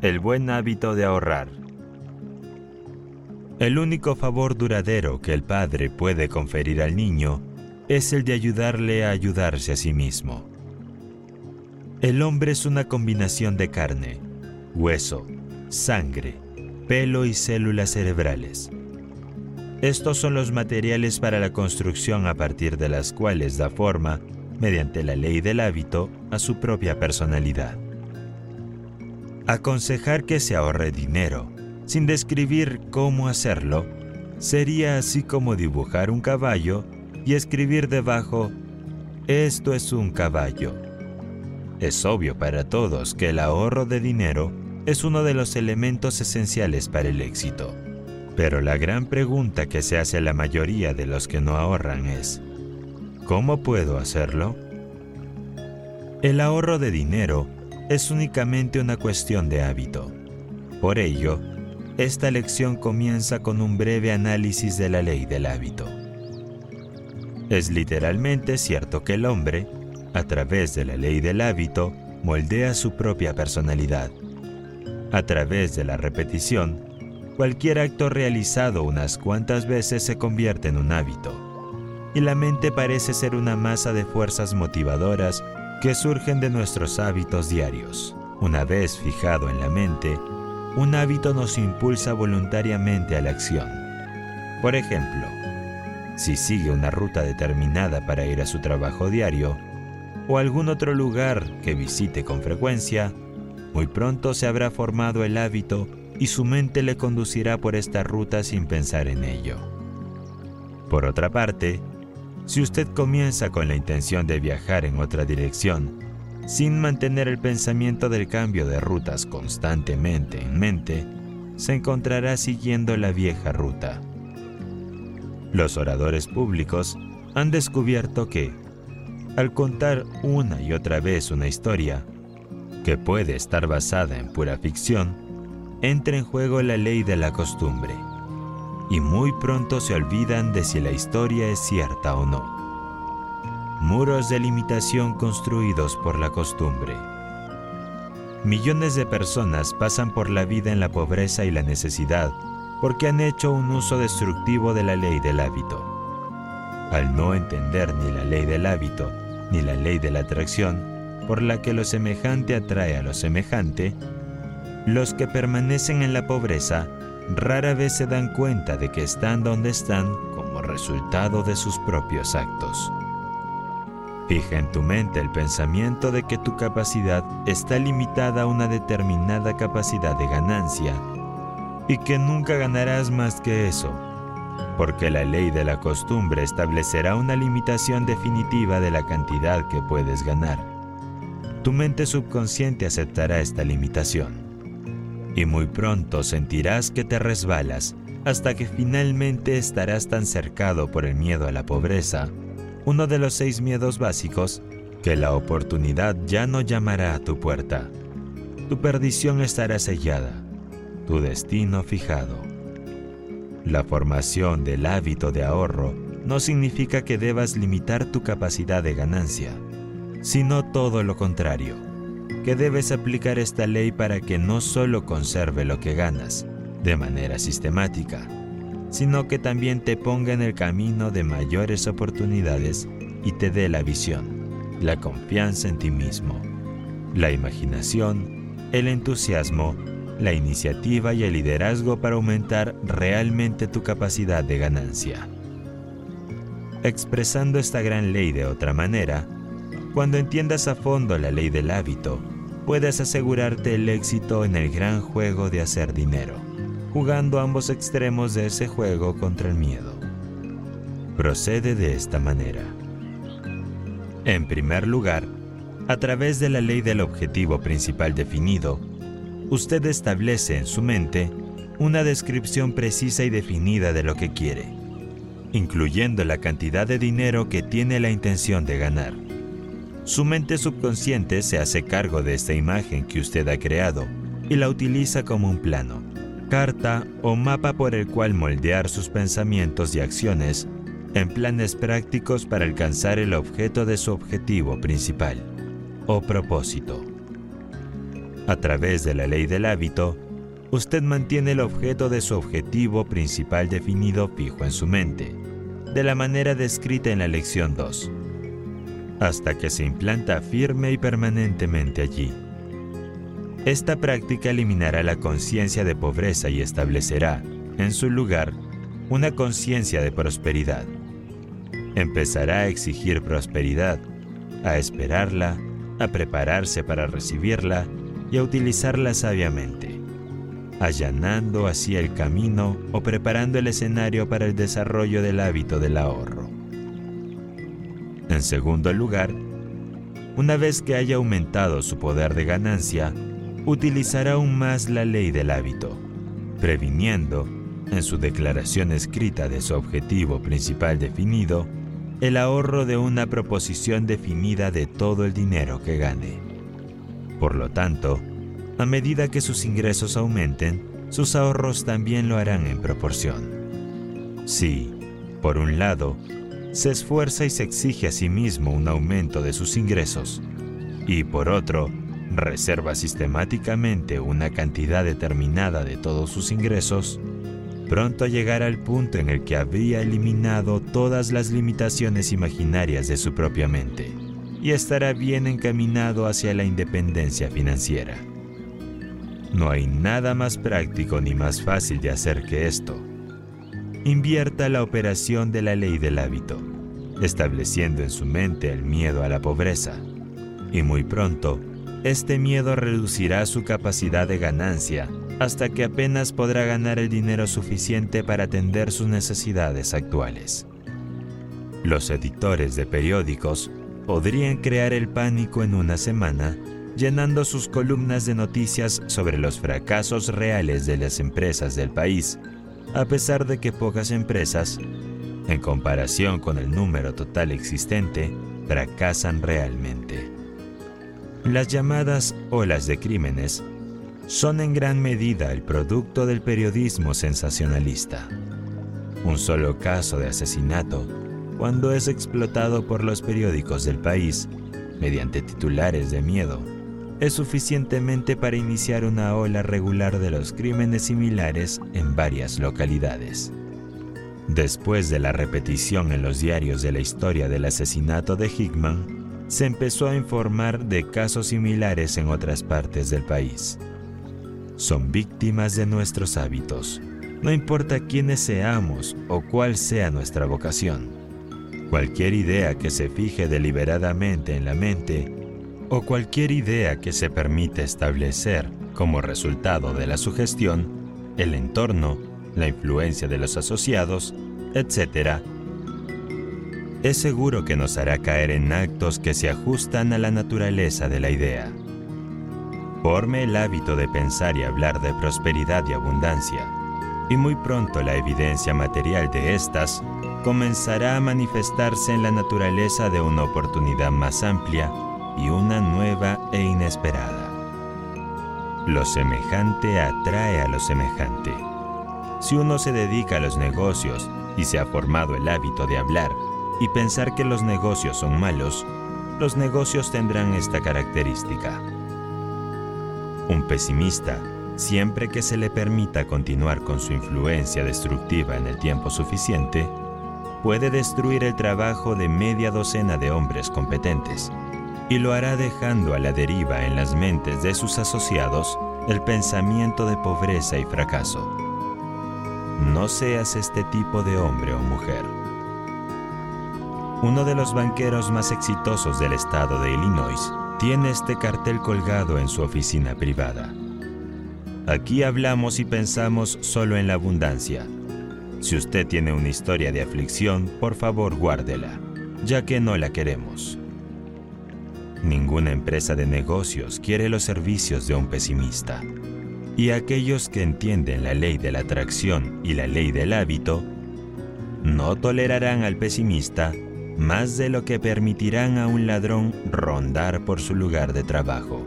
El buen hábito de ahorrar. El único favor duradero que el padre puede conferir al niño es el de ayudarle a ayudarse a sí mismo. El hombre es una combinación de carne, hueso, sangre, pelo y células cerebrales. Estos son los materiales para la construcción a partir de las cuales da forma, mediante la ley del hábito, a su propia personalidad. Aconsejar que se ahorre dinero, sin describir cómo hacerlo, sería así como dibujar un caballo y escribir debajo, esto es un caballo. Es obvio para todos que el ahorro de dinero es uno de los elementos esenciales para el éxito. Pero la gran pregunta que se hace a la mayoría de los que no ahorran es, ¿cómo puedo hacerlo? El ahorro de dinero es únicamente una cuestión de hábito. Por ello, esta lección comienza con un breve análisis de la ley del hábito. Es literalmente cierto que el hombre, a través de la ley del hábito, moldea su propia personalidad. A través de la repetición, cualquier acto realizado unas cuantas veces se convierte en un hábito. Y la mente parece ser una masa de fuerzas motivadoras que surgen de nuestros hábitos diarios. Una vez fijado en la mente, un hábito nos impulsa voluntariamente a la acción. Por ejemplo, si sigue una ruta determinada para ir a su trabajo diario o algún otro lugar que visite con frecuencia, muy pronto se habrá formado el hábito y su mente le conducirá por esta ruta sin pensar en ello. Por otra parte, si usted comienza con la intención de viajar en otra dirección, sin mantener el pensamiento del cambio de rutas constantemente en mente, se encontrará siguiendo la vieja ruta. Los oradores públicos han descubierto que, al contar una y otra vez una historia, que puede estar basada en pura ficción, entra en juego la ley de la costumbre, y muy pronto se olvidan de si la historia es cierta o no. Muros de limitación construidos por la costumbre. Millones de personas pasan por la vida en la pobreza y la necesidad porque han hecho un uso destructivo de la ley del hábito. Al no entender ni la ley del hábito ni la ley de la atracción, por la que lo semejante atrae a lo semejante, los que permanecen en la pobreza rara vez se dan cuenta de que están donde están como resultado de sus propios actos. Fija en tu mente el pensamiento de que tu capacidad está limitada a una determinada capacidad de ganancia y que nunca ganarás más que eso, porque la ley de la costumbre establecerá una limitación definitiva de la cantidad que puedes ganar. Tu mente subconsciente aceptará esta limitación y muy pronto sentirás que te resbalas hasta que finalmente estarás tan cercado por el miedo a la pobreza, uno de los seis miedos básicos, que la oportunidad ya no llamará a tu puerta. Tu perdición estará sellada tu destino fijado. La formación del hábito de ahorro no significa que debas limitar tu capacidad de ganancia, sino todo lo contrario, que debes aplicar esta ley para que no solo conserve lo que ganas de manera sistemática, sino que también te ponga en el camino de mayores oportunidades y te dé la visión, la confianza en ti mismo, la imaginación, el entusiasmo la iniciativa y el liderazgo para aumentar realmente tu capacidad de ganancia. Expresando esta gran ley de otra manera, cuando entiendas a fondo la ley del hábito, puedes asegurarte el éxito en el gran juego de hacer dinero, jugando ambos extremos de ese juego contra el miedo. Procede de esta manera. En primer lugar, a través de la ley del objetivo principal definido, usted establece en su mente una descripción precisa y definida de lo que quiere, incluyendo la cantidad de dinero que tiene la intención de ganar. Su mente subconsciente se hace cargo de esta imagen que usted ha creado y la utiliza como un plano, carta o mapa por el cual moldear sus pensamientos y acciones en planes prácticos para alcanzar el objeto de su objetivo principal o propósito. A través de la ley del hábito, usted mantiene el objeto de su objetivo principal definido fijo en su mente, de la manera descrita en la lección 2, hasta que se implanta firme y permanentemente allí. Esta práctica eliminará la conciencia de pobreza y establecerá, en su lugar, una conciencia de prosperidad. Empezará a exigir prosperidad, a esperarla, a prepararse para recibirla y a utilizarla sabiamente allanando así el camino o preparando el escenario para el desarrollo del hábito del ahorro. En segundo lugar, una vez que haya aumentado su poder de ganancia, utilizará aún más la ley del hábito, previniendo, en su declaración escrita de su objetivo principal definido, el ahorro de una proposición definida de todo el dinero que gane. Por lo tanto, a medida que sus ingresos aumenten, sus ahorros también lo harán en proporción. Si, por un lado, se esfuerza y se exige a sí mismo un aumento de sus ingresos, y por otro, reserva sistemáticamente una cantidad determinada de todos sus ingresos, pronto llegará al punto en el que habría eliminado todas las limitaciones imaginarias de su propia mente y estará bien encaminado hacia la independencia financiera. No hay nada más práctico ni más fácil de hacer que esto. Invierta la operación de la ley del hábito, estableciendo en su mente el miedo a la pobreza. Y muy pronto, este miedo reducirá su capacidad de ganancia hasta que apenas podrá ganar el dinero suficiente para atender sus necesidades actuales. Los editores de periódicos podrían crear el pánico en una semana llenando sus columnas de noticias sobre los fracasos reales de las empresas del país, a pesar de que pocas empresas, en comparación con el número total existente, fracasan realmente. Las llamadas olas de crímenes son en gran medida el producto del periodismo sensacionalista. Un solo caso de asesinato, cuando es explotado por los periódicos del país, mediante titulares de miedo, es suficientemente para iniciar una ola regular de los crímenes similares en varias localidades. Después de la repetición en los diarios de la historia del asesinato de Hickman, se empezó a informar de casos similares en otras partes del país. Son víctimas de nuestros hábitos, no importa quiénes seamos o cuál sea nuestra vocación. Cualquier idea que se fije deliberadamente en la mente o cualquier idea que se permite establecer como resultado de la sugestión, el entorno, la influencia de los asociados, etc., es seguro que nos hará caer en actos que se ajustan a la naturaleza de la idea. Forme el hábito de pensar y hablar de prosperidad y abundancia, y muy pronto la evidencia material de estas comenzará a manifestarse en la naturaleza de una oportunidad más amplia y una nueva e inesperada. Lo semejante atrae a lo semejante. Si uno se dedica a los negocios y se ha formado el hábito de hablar y pensar que los negocios son malos, los negocios tendrán esta característica. Un pesimista, siempre que se le permita continuar con su influencia destructiva en el tiempo suficiente, puede destruir el trabajo de media docena de hombres competentes y lo hará dejando a la deriva en las mentes de sus asociados el pensamiento de pobreza y fracaso. No seas este tipo de hombre o mujer. Uno de los banqueros más exitosos del estado de Illinois tiene este cartel colgado en su oficina privada. Aquí hablamos y pensamos solo en la abundancia. Si usted tiene una historia de aflicción, por favor guárdela, ya que no la queremos. Ninguna empresa de negocios quiere los servicios de un pesimista. Y aquellos que entienden la ley de la atracción y la ley del hábito, no tolerarán al pesimista más de lo que permitirán a un ladrón rondar por su lugar de trabajo,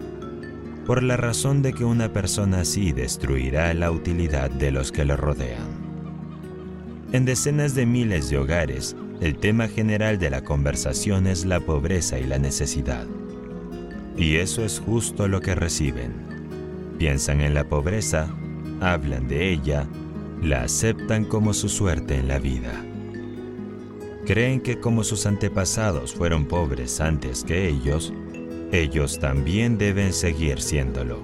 por la razón de que una persona así destruirá la utilidad de los que lo rodean. En decenas de miles de hogares, el tema general de la conversación es la pobreza y la necesidad. Y eso es justo lo que reciben. Piensan en la pobreza, hablan de ella, la aceptan como su suerte en la vida. Creen que como sus antepasados fueron pobres antes que ellos, ellos también deben seguir siéndolo.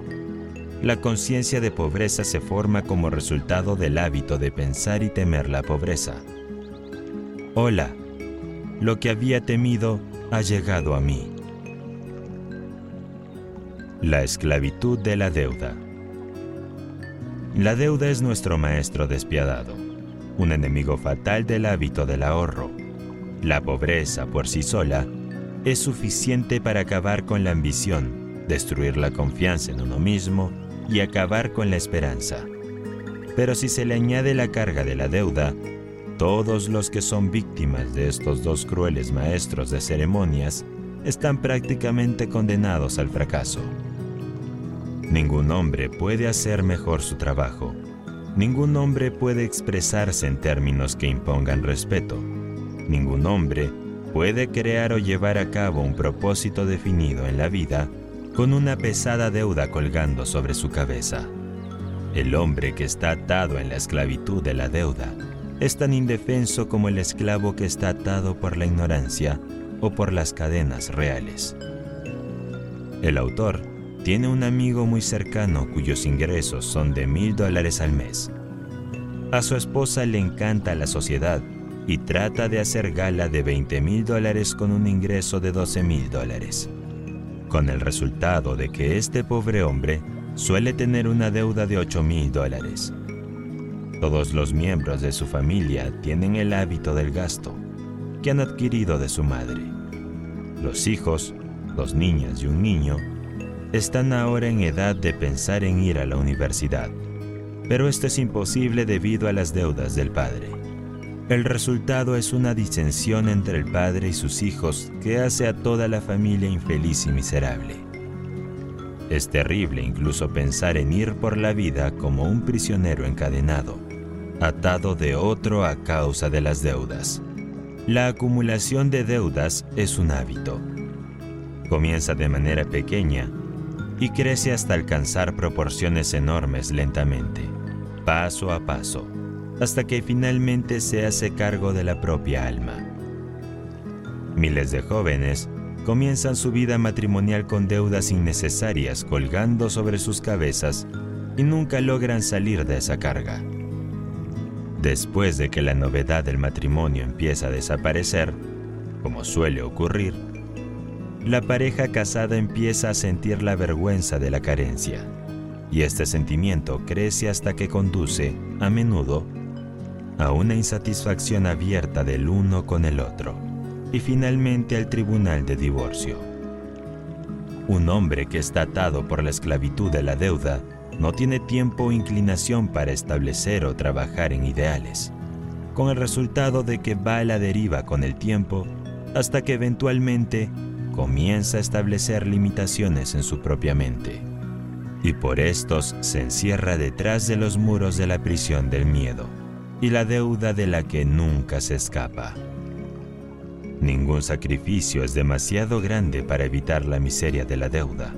La conciencia de pobreza se forma como resultado del hábito de pensar y temer la pobreza. Hola, lo que había temido ha llegado a mí. La esclavitud de la deuda. La deuda es nuestro maestro despiadado, un enemigo fatal del hábito del ahorro. La pobreza por sí sola es suficiente para acabar con la ambición, destruir la confianza en uno mismo y acabar con la esperanza. Pero si se le añade la carga de la deuda, todos los que son víctimas de estos dos crueles maestros de ceremonias están prácticamente condenados al fracaso. Ningún hombre puede hacer mejor su trabajo. Ningún hombre puede expresarse en términos que impongan respeto. Ningún hombre puede crear o llevar a cabo un propósito definido en la vida con una pesada deuda colgando sobre su cabeza. El hombre que está atado en la esclavitud de la deuda es tan indefenso como el esclavo que está atado por la ignorancia o por las cadenas reales. El autor tiene un amigo muy cercano cuyos ingresos son de mil dólares al mes. A su esposa le encanta la sociedad y trata de hacer gala de 20 mil dólares con un ingreso de 12 mil dólares con el resultado de que este pobre hombre suele tener una deuda de 8 mil dólares. Todos los miembros de su familia tienen el hábito del gasto que han adquirido de su madre. Los hijos, dos niñas y un niño, están ahora en edad de pensar en ir a la universidad, pero esto es imposible debido a las deudas del padre. El resultado es una disensión entre el padre y sus hijos que hace a toda la familia infeliz y miserable. Es terrible incluso pensar en ir por la vida como un prisionero encadenado, atado de otro a causa de las deudas. La acumulación de deudas es un hábito. Comienza de manera pequeña y crece hasta alcanzar proporciones enormes lentamente, paso a paso hasta que finalmente se hace cargo de la propia alma. Miles de jóvenes comienzan su vida matrimonial con deudas innecesarias colgando sobre sus cabezas y nunca logran salir de esa carga. Después de que la novedad del matrimonio empieza a desaparecer, como suele ocurrir, la pareja casada empieza a sentir la vergüenza de la carencia, y este sentimiento crece hasta que conduce, a menudo, a una insatisfacción abierta del uno con el otro y finalmente al tribunal de divorcio. Un hombre que está atado por la esclavitud de la deuda no tiene tiempo o inclinación para establecer o trabajar en ideales, con el resultado de que va a la deriva con el tiempo hasta que eventualmente comienza a establecer limitaciones en su propia mente. Y por estos se encierra detrás de los muros de la prisión del miedo y la deuda de la que nunca se escapa. Ningún sacrificio es demasiado grande para evitar la miseria de la deuda.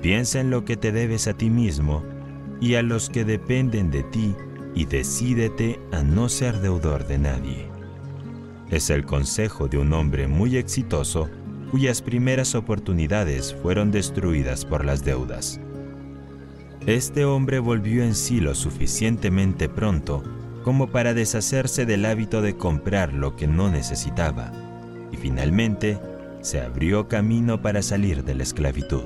Piensa en lo que te debes a ti mismo y a los que dependen de ti y decídete a no ser deudor de nadie. Es el consejo de un hombre muy exitoso cuyas primeras oportunidades fueron destruidas por las deudas. Este hombre volvió en sí lo suficientemente pronto como para deshacerse del hábito de comprar lo que no necesitaba y finalmente se abrió camino para salir de la esclavitud.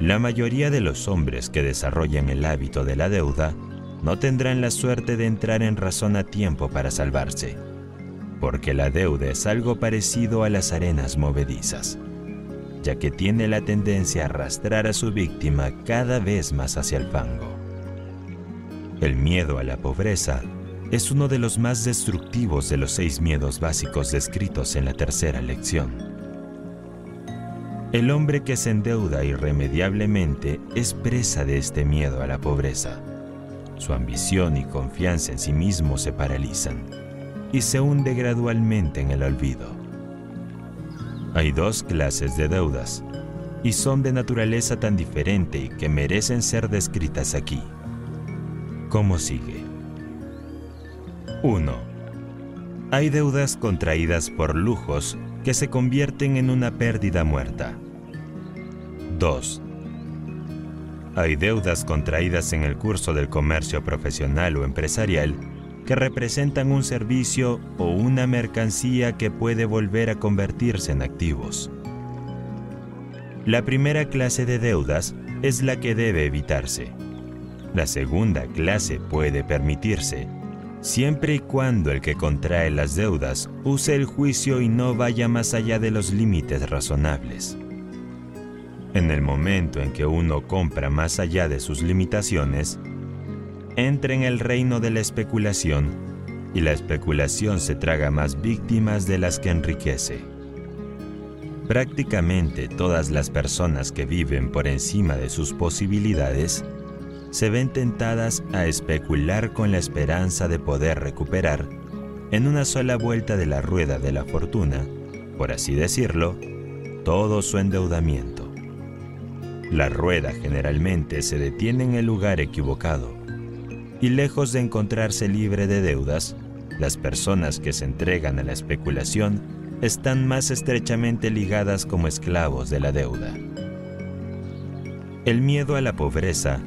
La mayoría de los hombres que desarrollan el hábito de la deuda no tendrán la suerte de entrar en razón a tiempo para salvarse, porque la deuda es algo parecido a las arenas movedizas ya que tiene la tendencia a arrastrar a su víctima cada vez más hacia el fango. El miedo a la pobreza es uno de los más destructivos de los seis miedos básicos descritos en la tercera lección. El hombre que se endeuda irremediablemente es presa de este miedo a la pobreza. Su ambición y confianza en sí mismo se paralizan y se hunde gradualmente en el olvido. Hay dos clases de deudas y son de naturaleza tan diferente que merecen ser descritas aquí. ¿Cómo sigue? 1. Hay deudas contraídas por lujos que se convierten en una pérdida muerta. 2. Hay deudas contraídas en el curso del comercio profesional o empresarial que representan un servicio o una mercancía que puede volver a convertirse en activos. La primera clase de deudas es la que debe evitarse. La segunda clase puede permitirse, siempre y cuando el que contrae las deudas use el juicio y no vaya más allá de los límites razonables. En el momento en que uno compra más allá de sus limitaciones, entra en el reino de la especulación y la especulación se traga más víctimas de las que enriquece. Prácticamente todas las personas que viven por encima de sus posibilidades se ven tentadas a especular con la esperanza de poder recuperar en una sola vuelta de la rueda de la fortuna, por así decirlo, todo su endeudamiento. La rueda generalmente se detiene en el lugar equivocado y lejos de encontrarse libre de deudas, las personas que se entregan a la especulación están más estrechamente ligadas como esclavos de la deuda. El miedo a la pobreza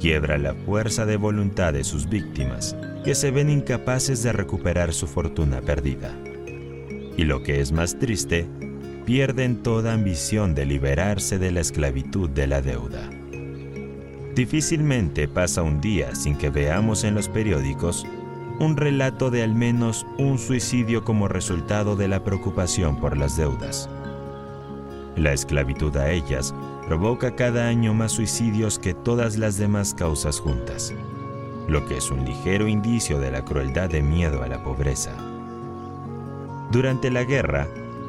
quiebra la fuerza de voluntad de sus víctimas, que se ven incapaces de recuperar su fortuna perdida. Y lo que es más triste, pierden toda ambición de liberarse de la esclavitud de la deuda. Difícilmente pasa un día sin que veamos en los periódicos un relato de al menos un suicidio como resultado de la preocupación por las deudas. La esclavitud a ellas provoca cada año más suicidios que todas las demás causas juntas, lo que es un ligero indicio de la crueldad de miedo a la pobreza. Durante la guerra,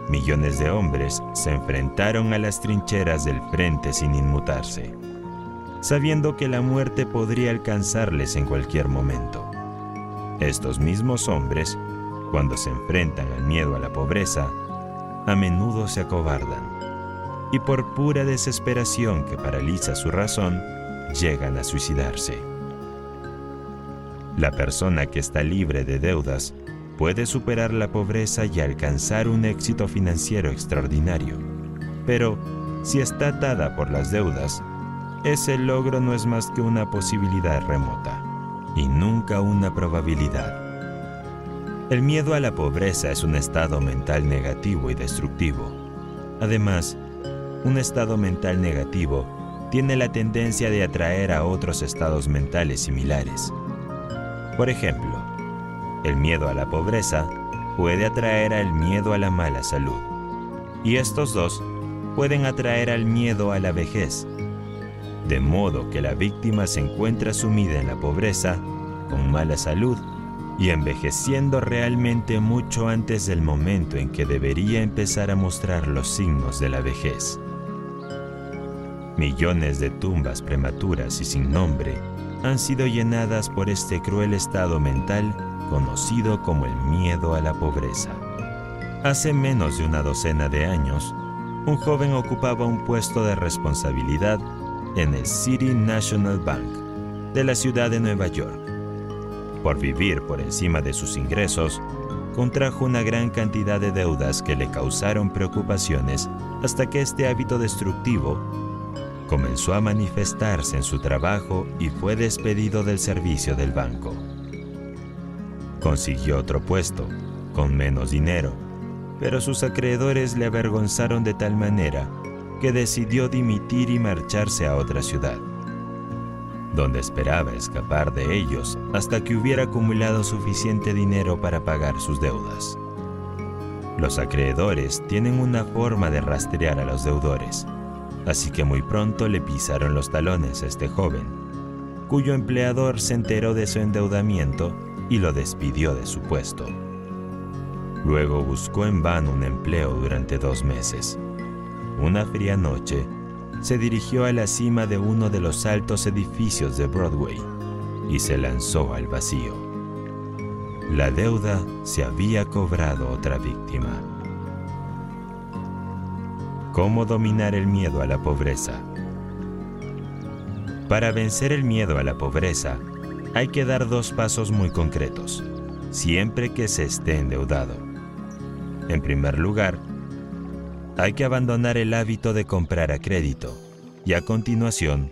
millones de hombres se enfrentaron a las trincheras del frente sin inmutarse sabiendo que la muerte podría alcanzarles en cualquier momento. Estos mismos hombres, cuando se enfrentan al miedo a la pobreza, a menudo se acobardan y por pura desesperación que paraliza su razón, llegan a suicidarse. La persona que está libre de deudas puede superar la pobreza y alcanzar un éxito financiero extraordinario, pero si está atada por las deudas, ese logro no es más que una posibilidad remota y nunca una probabilidad. El miedo a la pobreza es un estado mental negativo y destructivo. Además, un estado mental negativo tiene la tendencia de atraer a otros estados mentales similares. Por ejemplo, el miedo a la pobreza puede atraer al miedo a la mala salud, y estos dos pueden atraer al miedo a la vejez de modo que la víctima se encuentra sumida en la pobreza, con mala salud y envejeciendo realmente mucho antes del momento en que debería empezar a mostrar los signos de la vejez. Millones de tumbas prematuras y sin nombre han sido llenadas por este cruel estado mental conocido como el miedo a la pobreza. Hace menos de una docena de años, un joven ocupaba un puesto de responsabilidad en el City National Bank de la ciudad de Nueva York. Por vivir por encima de sus ingresos, contrajo una gran cantidad de deudas que le causaron preocupaciones hasta que este hábito destructivo comenzó a manifestarse en su trabajo y fue despedido del servicio del banco. Consiguió otro puesto, con menos dinero, pero sus acreedores le avergonzaron de tal manera que decidió dimitir y marcharse a otra ciudad, donde esperaba escapar de ellos hasta que hubiera acumulado suficiente dinero para pagar sus deudas. Los acreedores tienen una forma de rastrear a los deudores, así que muy pronto le pisaron los talones a este joven, cuyo empleador se enteró de su endeudamiento y lo despidió de su puesto. Luego buscó en vano un empleo durante dos meses. Una fría noche, se dirigió a la cima de uno de los altos edificios de Broadway y se lanzó al vacío. La deuda se había cobrado otra víctima. ¿Cómo dominar el miedo a la pobreza? Para vencer el miedo a la pobreza, hay que dar dos pasos muy concretos, siempre que se esté endeudado. En primer lugar, hay que abandonar el hábito de comprar a crédito y a continuación,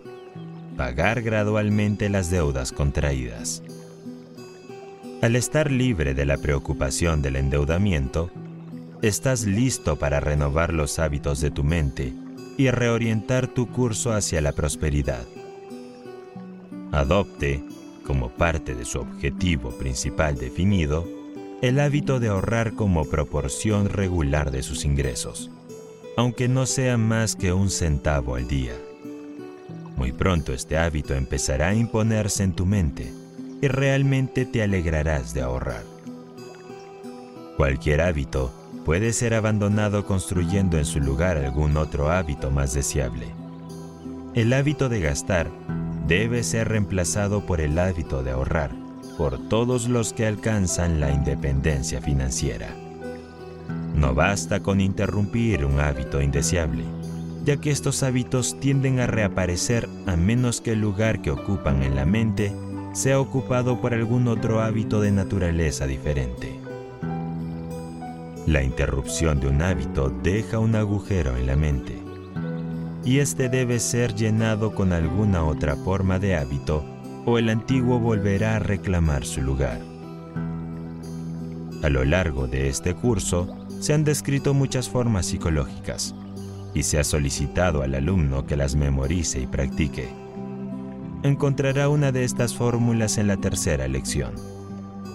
pagar gradualmente las deudas contraídas. Al estar libre de la preocupación del endeudamiento, estás listo para renovar los hábitos de tu mente y reorientar tu curso hacia la prosperidad. Adopte, como parte de su objetivo principal definido, el hábito de ahorrar como proporción regular de sus ingresos aunque no sea más que un centavo al día. Muy pronto este hábito empezará a imponerse en tu mente y realmente te alegrarás de ahorrar. Cualquier hábito puede ser abandonado construyendo en su lugar algún otro hábito más deseable. El hábito de gastar debe ser reemplazado por el hábito de ahorrar por todos los que alcanzan la independencia financiera. No basta con interrumpir un hábito indeseable, ya que estos hábitos tienden a reaparecer a menos que el lugar que ocupan en la mente sea ocupado por algún otro hábito de naturaleza diferente. La interrupción de un hábito deja un agujero en la mente, y este debe ser llenado con alguna otra forma de hábito o el antiguo volverá a reclamar su lugar. A lo largo de este curso, se han descrito muchas formas psicológicas y se ha solicitado al alumno que las memorice y practique. Encontrará una de estas fórmulas en la tercera lección,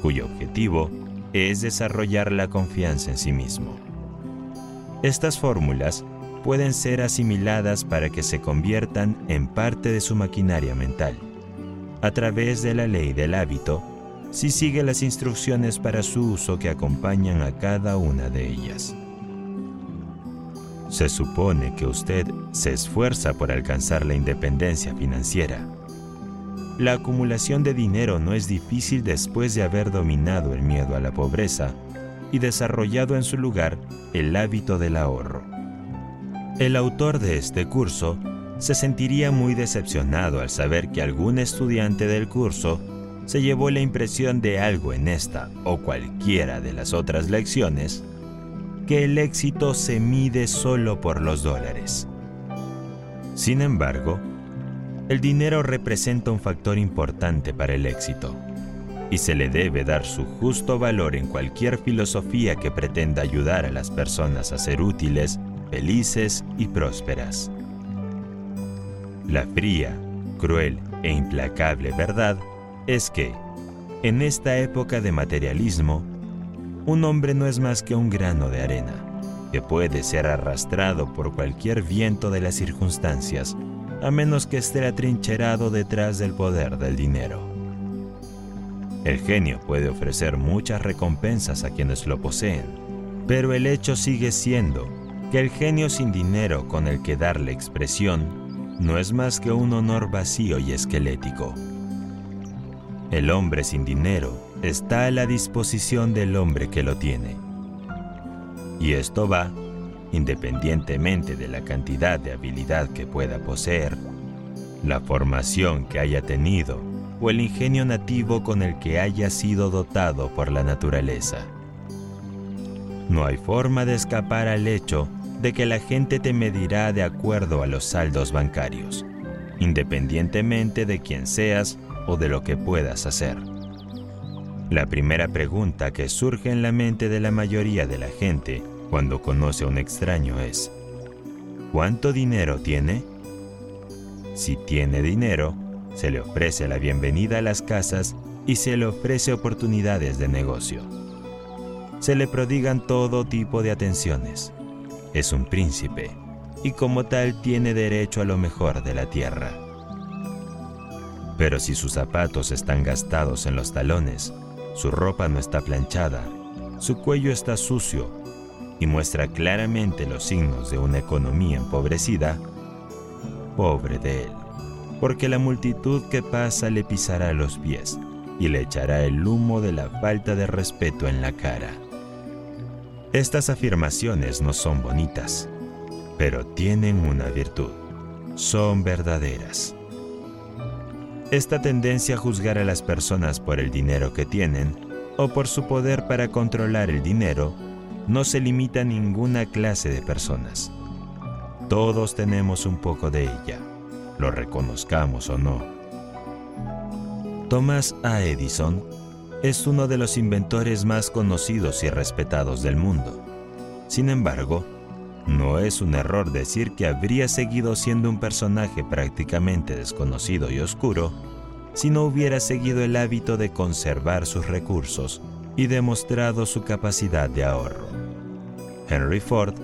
cuyo objetivo es desarrollar la confianza en sí mismo. Estas fórmulas pueden ser asimiladas para que se conviertan en parte de su maquinaria mental, a través de la ley del hábito si sigue las instrucciones para su uso que acompañan a cada una de ellas. Se supone que usted se esfuerza por alcanzar la independencia financiera. La acumulación de dinero no es difícil después de haber dominado el miedo a la pobreza y desarrollado en su lugar el hábito del ahorro. El autor de este curso se sentiría muy decepcionado al saber que algún estudiante del curso se llevó la impresión de algo en esta o cualquiera de las otras lecciones, que el éxito se mide solo por los dólares. Sin embargo, el dinero representa un factor importante para el éxito y se le debe dar su justo valor en cualquier filosofía que pretenda ayudar a las personas a ser útiles, felices y prósperas. La fría, cruel e implacable verdad es que, en esta época de materialismo, un hombre no es más que un grano de arena, que puede ser arrastrado por cualquier viento de las circunstancias, a menos que esté atrincherado detrás del poder del dinero. El genio puede ofrecer muchas recompensas a quienes lo poseen, pero el hecho sigue siendo que el genio sin dinero con el que darle expresión no es más que un honor vacío y esquelético. El hombre sin dinero está a la disposición del hombre que lo tiene. Y esto va, independientemente de la cantidad de habilidad que pueda poseer, la formación que haya tenido o el ingenio nativo con el que haya sido dotado por la naturaleza. No hay forma de escapar al hecho de que la gente te medirá de acuerdo a los saldos bancarios, independientemente de quién seas o de lo que puedas hacer. La primera pregunta que surge en la mente de la mayoría de la gente cuando conoce a un extraño es, ¿cuánto dinero tiene? Si tiene dinero, se le ofrece la bienvenida a las casas y se le ofrece oportunidades de negocio. se le prodigan todo tipo de atenciones. Es un príncipe y como tal tiene derecho a lo mejor de la tierra. Pero si sus zapatos están gastados en los talones, su ropa no está planchada, su cuello está sucio y muestra claramente los signos de una economía empobrecida, pobre de él, porque la multitud que pasa le pisará los pies y le echará el humo de la falta de respeto en la cara. Estas afirmaciones no son bonitas, pero tienen una virtud. Son verdaderas. Esta tendencia a juzgar a las personas por el dinero que tienen o por su poder para controlar el dinero no se limita a ninguna clase de personas. Todos tenemos un poco de ella, lo reconozcamos o no. Thomas A. Edison es uno de los inventores más conocidos y respetados del mundo. Sin embargo, no es un error decir que habría seguido siendo un personaje prácticamente desconocido y oscuro si no hubiera seguido el hábito de conservar sus recursos y demostrado su capacidad de ahorro. Henry Ford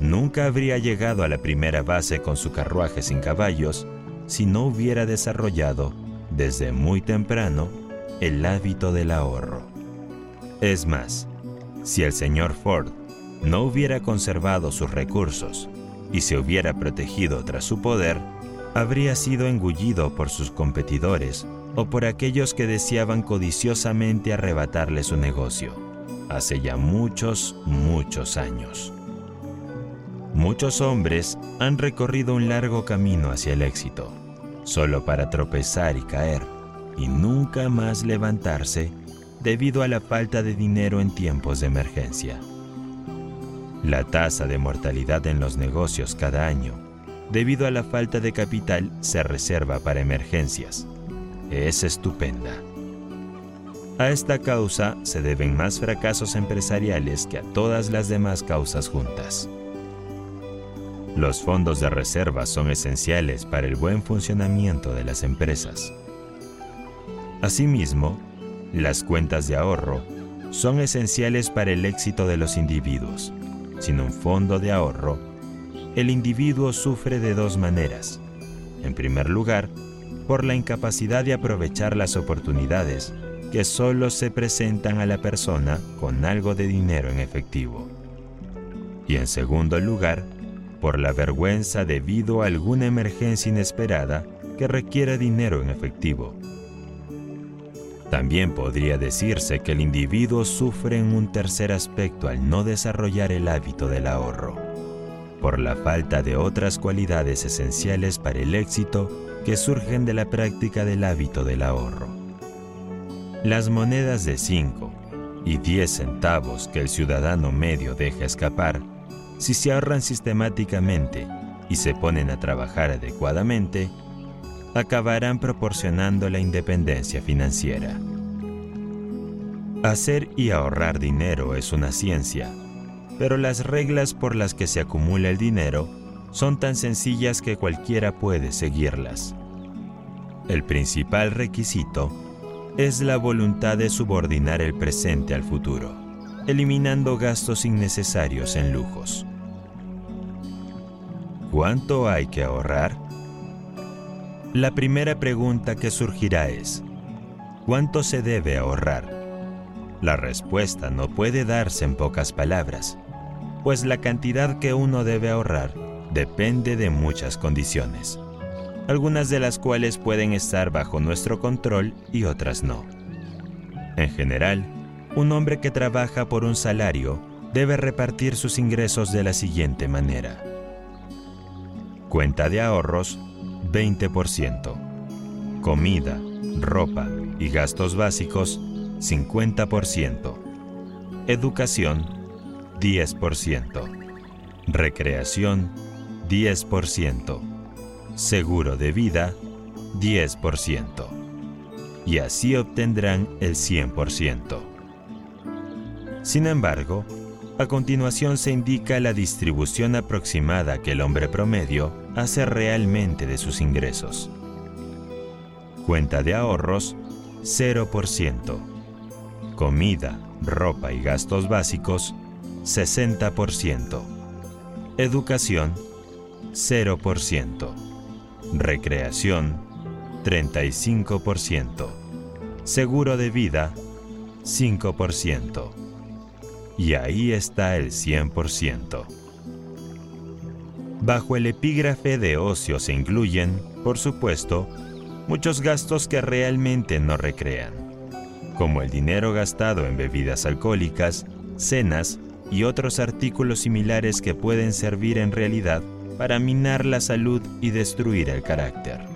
nunca habría llegado a la primera base con su carruaje sin caballos si no hubiera desarrollado, desde muy temprano, el hábito del ahorro. Es más, si el señor Ford no hubiera conservado sus recursos y se hubiera protegido tras su poder, habría sido engullido por sus competidores o por aquellos que deseaban codiciosamente arrebatarle su negocio, hace ya muchos, muchos años. Muchos hombres han recorrido un largo camino hacia el éxito, solo para tropezar y caer y nunca más levantarse debido a la falta de dinero en tiempos de emergencia. La tasa de mortalidad en los negocios cada año, debido a la falta de capital, se reserva para emergencias. Es estupenda. A esta causa se deben más fracasos empresariales que a todas las demás causas juntas. Los fondos de reserva son esenciales para el buen funcionamiento de las empresas. Asimismo, las cuentas de ahorro son esenciales para el éxito de los individuos. Sin un fondo de ahorro, el individuo sufre de dos maneras. En primer lugar, por la incapacidad de aprovechar las oportunidades que solo se presentan a la persona con algo de dinero en efectivo. Y en segundo lugar, por la vergüenza debido a alguna emergencia inesperada que requiera dinero en efectivo también podría decirse que el individuo sufre en un tercer aspecto al no desarrollar el hábito del ahorro, por la falta de otras cualidades esenciales para el éxito que surgen de la práctica del hábito del ahorro. Las monedas de 5 y 10 centavos que el ciudadano medio deja escapar, si se ahorran sistemáticamente y se ponen a trabajar adecuadamente, acabarán proporcionando la independencia financiera. Hacer y ahorrar dinero es una ciencia, pero las reglas por las que se acumula el dinero son tan sencillas que cualquiera puede seguirlas. El principal requisito es la voluntad de subordinar el presente al futuro, eliminando gastos innecesarios en lujos. ¿Cuánto hay que ahorrar? La primera pregunta que surgirá es, ¿cuánto se debe ahorrar? La respuesta no puede darse en pocas palabras, pues la cantidad que uno debe ahorrar depende de muchas condiciones, algunas de las cuales pueden estar bajo nuestro control y otras no. En general, un hombre que trabaja por un salario debe repartir sus ingresos de la siguiente manera. Cuenta de ahorros 20%. Comida, ropa y gastos básicos, 50%. Educación, 10%. Recreación, 10%. Seguro de vida, 10%. Y así obtendrán el 100%. Sin embargo, a continuación se indica la distribución aproximada que el hombre promedio hace realmente de sus ingresos. Cuenta de ahorros 0%. Comida, ropa y gastos básicos, 60%. Educación, 0%. Recreación, 35%. Seguro de vida, 5%. Y ahí está el 100%. Bajo el epígrafe de ocio se incluyen, por supuesto, muchos gastos que realmente no recrean, como el dinero gastado en bebidas alcohólicas, cenas y otros artículos similares que pueden servir en realidad para minar la salud y destruir el carácter.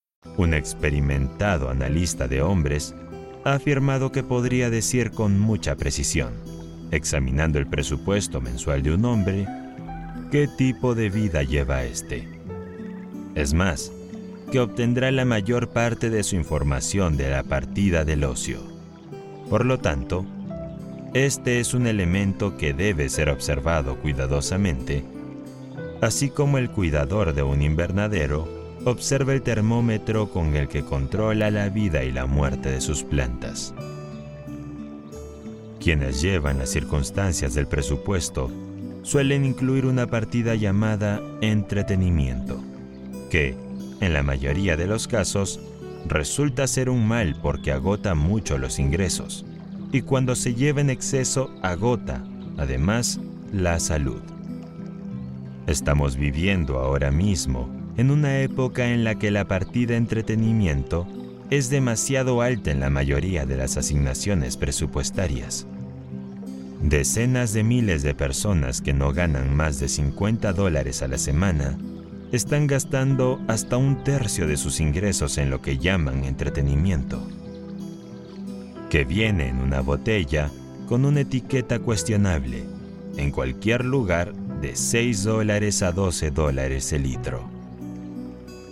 Un experimentado analista de hombres ha afirmado que podría decir con mucha precisión, examinando el presupuesto mensual de un hombre, qué tipo de vida lleva este. Es más, que obtendrá la mayor parte de su información de la partida del ocio. Por lo tanto, este es un elemento que debe ser observado cuidadosamente, así como el cuidador de un invernadero observa el termómetro con el que controla la vida y la muerte de sus plantas. Quienes llevan las circunstancias del presupuesto suelen incluir una partida llamada entretenimiento, que, en la mayoría de los casos, resulta ser un mal porque agota mucho los ingresos, y cuando se lleva en exceso agota, además, la salud. Estamos viviendo ahora mismo en una época en la que la partida entretenimiento es demasiado alta en la mayoría de las asignaciones presupuestarias. Decenas de miles de personas que no ganan más de 50 dólares a la semana están gastando hasta un tercio de sus ingresos en lo que llaman entretenimiento, que viene en una botella con una etiqueta cuestionable, en cualquier lugar de 6 dólares a 12 dólares el litro.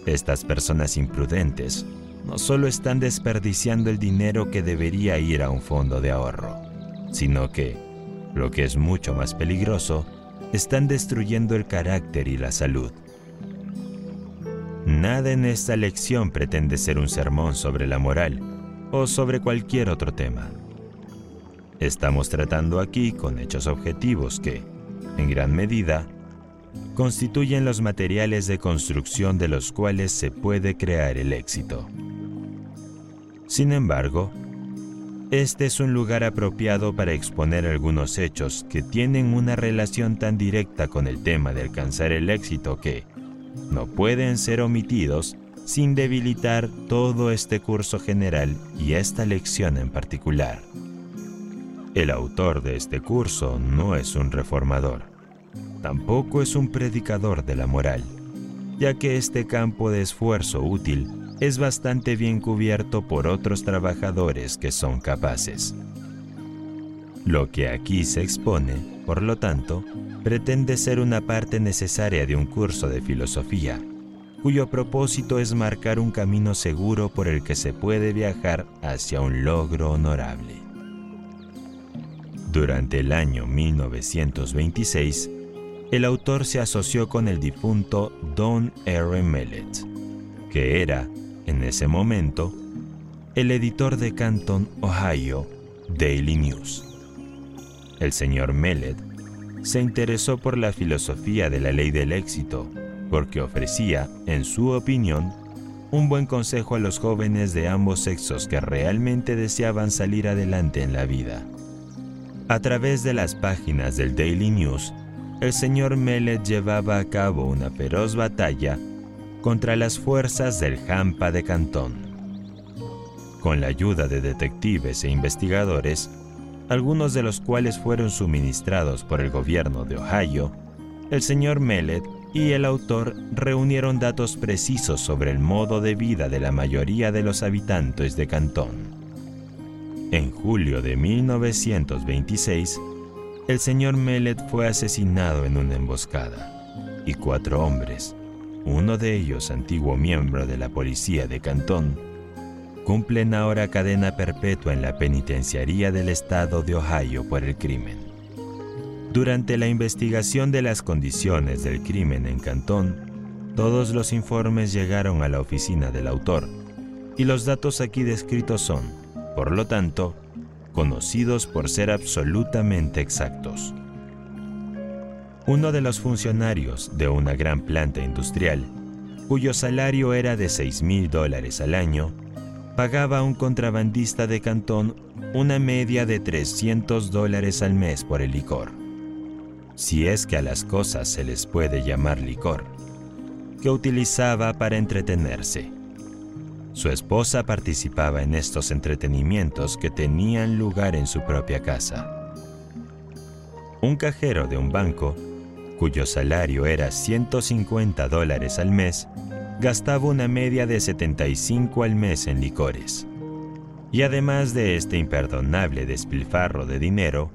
Estas personas imprudentes no solo están desperdiciando el dinero que debería ir a un fondo de ahorro, sino que, lo que es mucho más peligroso, están destruyendo el carácter y la salud. Nada en esta lección pretende ser un sermón sobre la moral o sobre cualquier otro tema. Estamos tratando aquí con hechos objetivos que, en gran medida, constituyen los materiales de construcción de los cuales se puede crear el éxito. Sin embargo, este es un lugar apropiado para exponer algunos hechos que tienen una relación tan directa con el tema de alcanzar el éxito que no pueden ser omitidos sin debilitar todo este curso general y esta lección en particular. El autor de este curso no es un reformador tampoco es un predicador de la moral, ya que este campo de esfuerzo útil es bastante bien cubierto por otros trabajadores que son capaces. Lo que aquí se expone, por lo tanto, pretende ser una parte necesaria de un curso de filosofía, cuyo propósito es marcar un camino seguro por el que se puede viajar hacia un logro honorable. Durante el año 1926, el autor se asoció con el difunto Don R. Mellett, que era, en ese momento, el editor de Canton, Ohio, Daily News. El señor Mellett se interesó por la filosofía de la ley del éxito, porque ofrecía, en su opinión, un buen consejo a los jóvenes de ambos sexos que realmente deseaban salir adelante en la vida. A través de las páginas del Daily News, el señor Mellet llevaba a cabo una feroz batalla contra las fuerzas del Hampa de Cantón. Con la ayuda de detectives e investigadores, algunos de los cuales fueron suministrados por el gobierno de Ohio, el señor Mellet y el autor reunieron datos precisos sobre el modo de vida de la mayoría de los habitantes de Cantón. En julio de 1926, el señor Mellet fue asesinado en una emboscada y cuatro hombres, uno de ellos antiguo miembro de la policía de Cantón, cumplen ahora cadena perpetua en la penitenciaría del estado de Ohio por el crimen. Durante la investigación de las condiciones del crimen en Cantón, todos los informes llegaron a la oficina del autor y los datos aquí descritos son, por lo tanto, conocidos por ser absolutamente exactos. Uno de los funcionarios de una gran planta industrial, cuyo salario era de 6 mil dólares al año, pagaba a un contrabandista de Cantón una media de 300 dólares al mes por el licor. Si es que a las cosas se les puede llamar licor, que utilizaba para entretenerse. Su esposa participaba en estos entretenimientos que tenían lugar en su propia casa. Un cajero de un banco, cuyo salario era 150 dólares al mes, gastaba una media de 75 al mes en licores. Y además de este imperdonable despilfarro de dinero,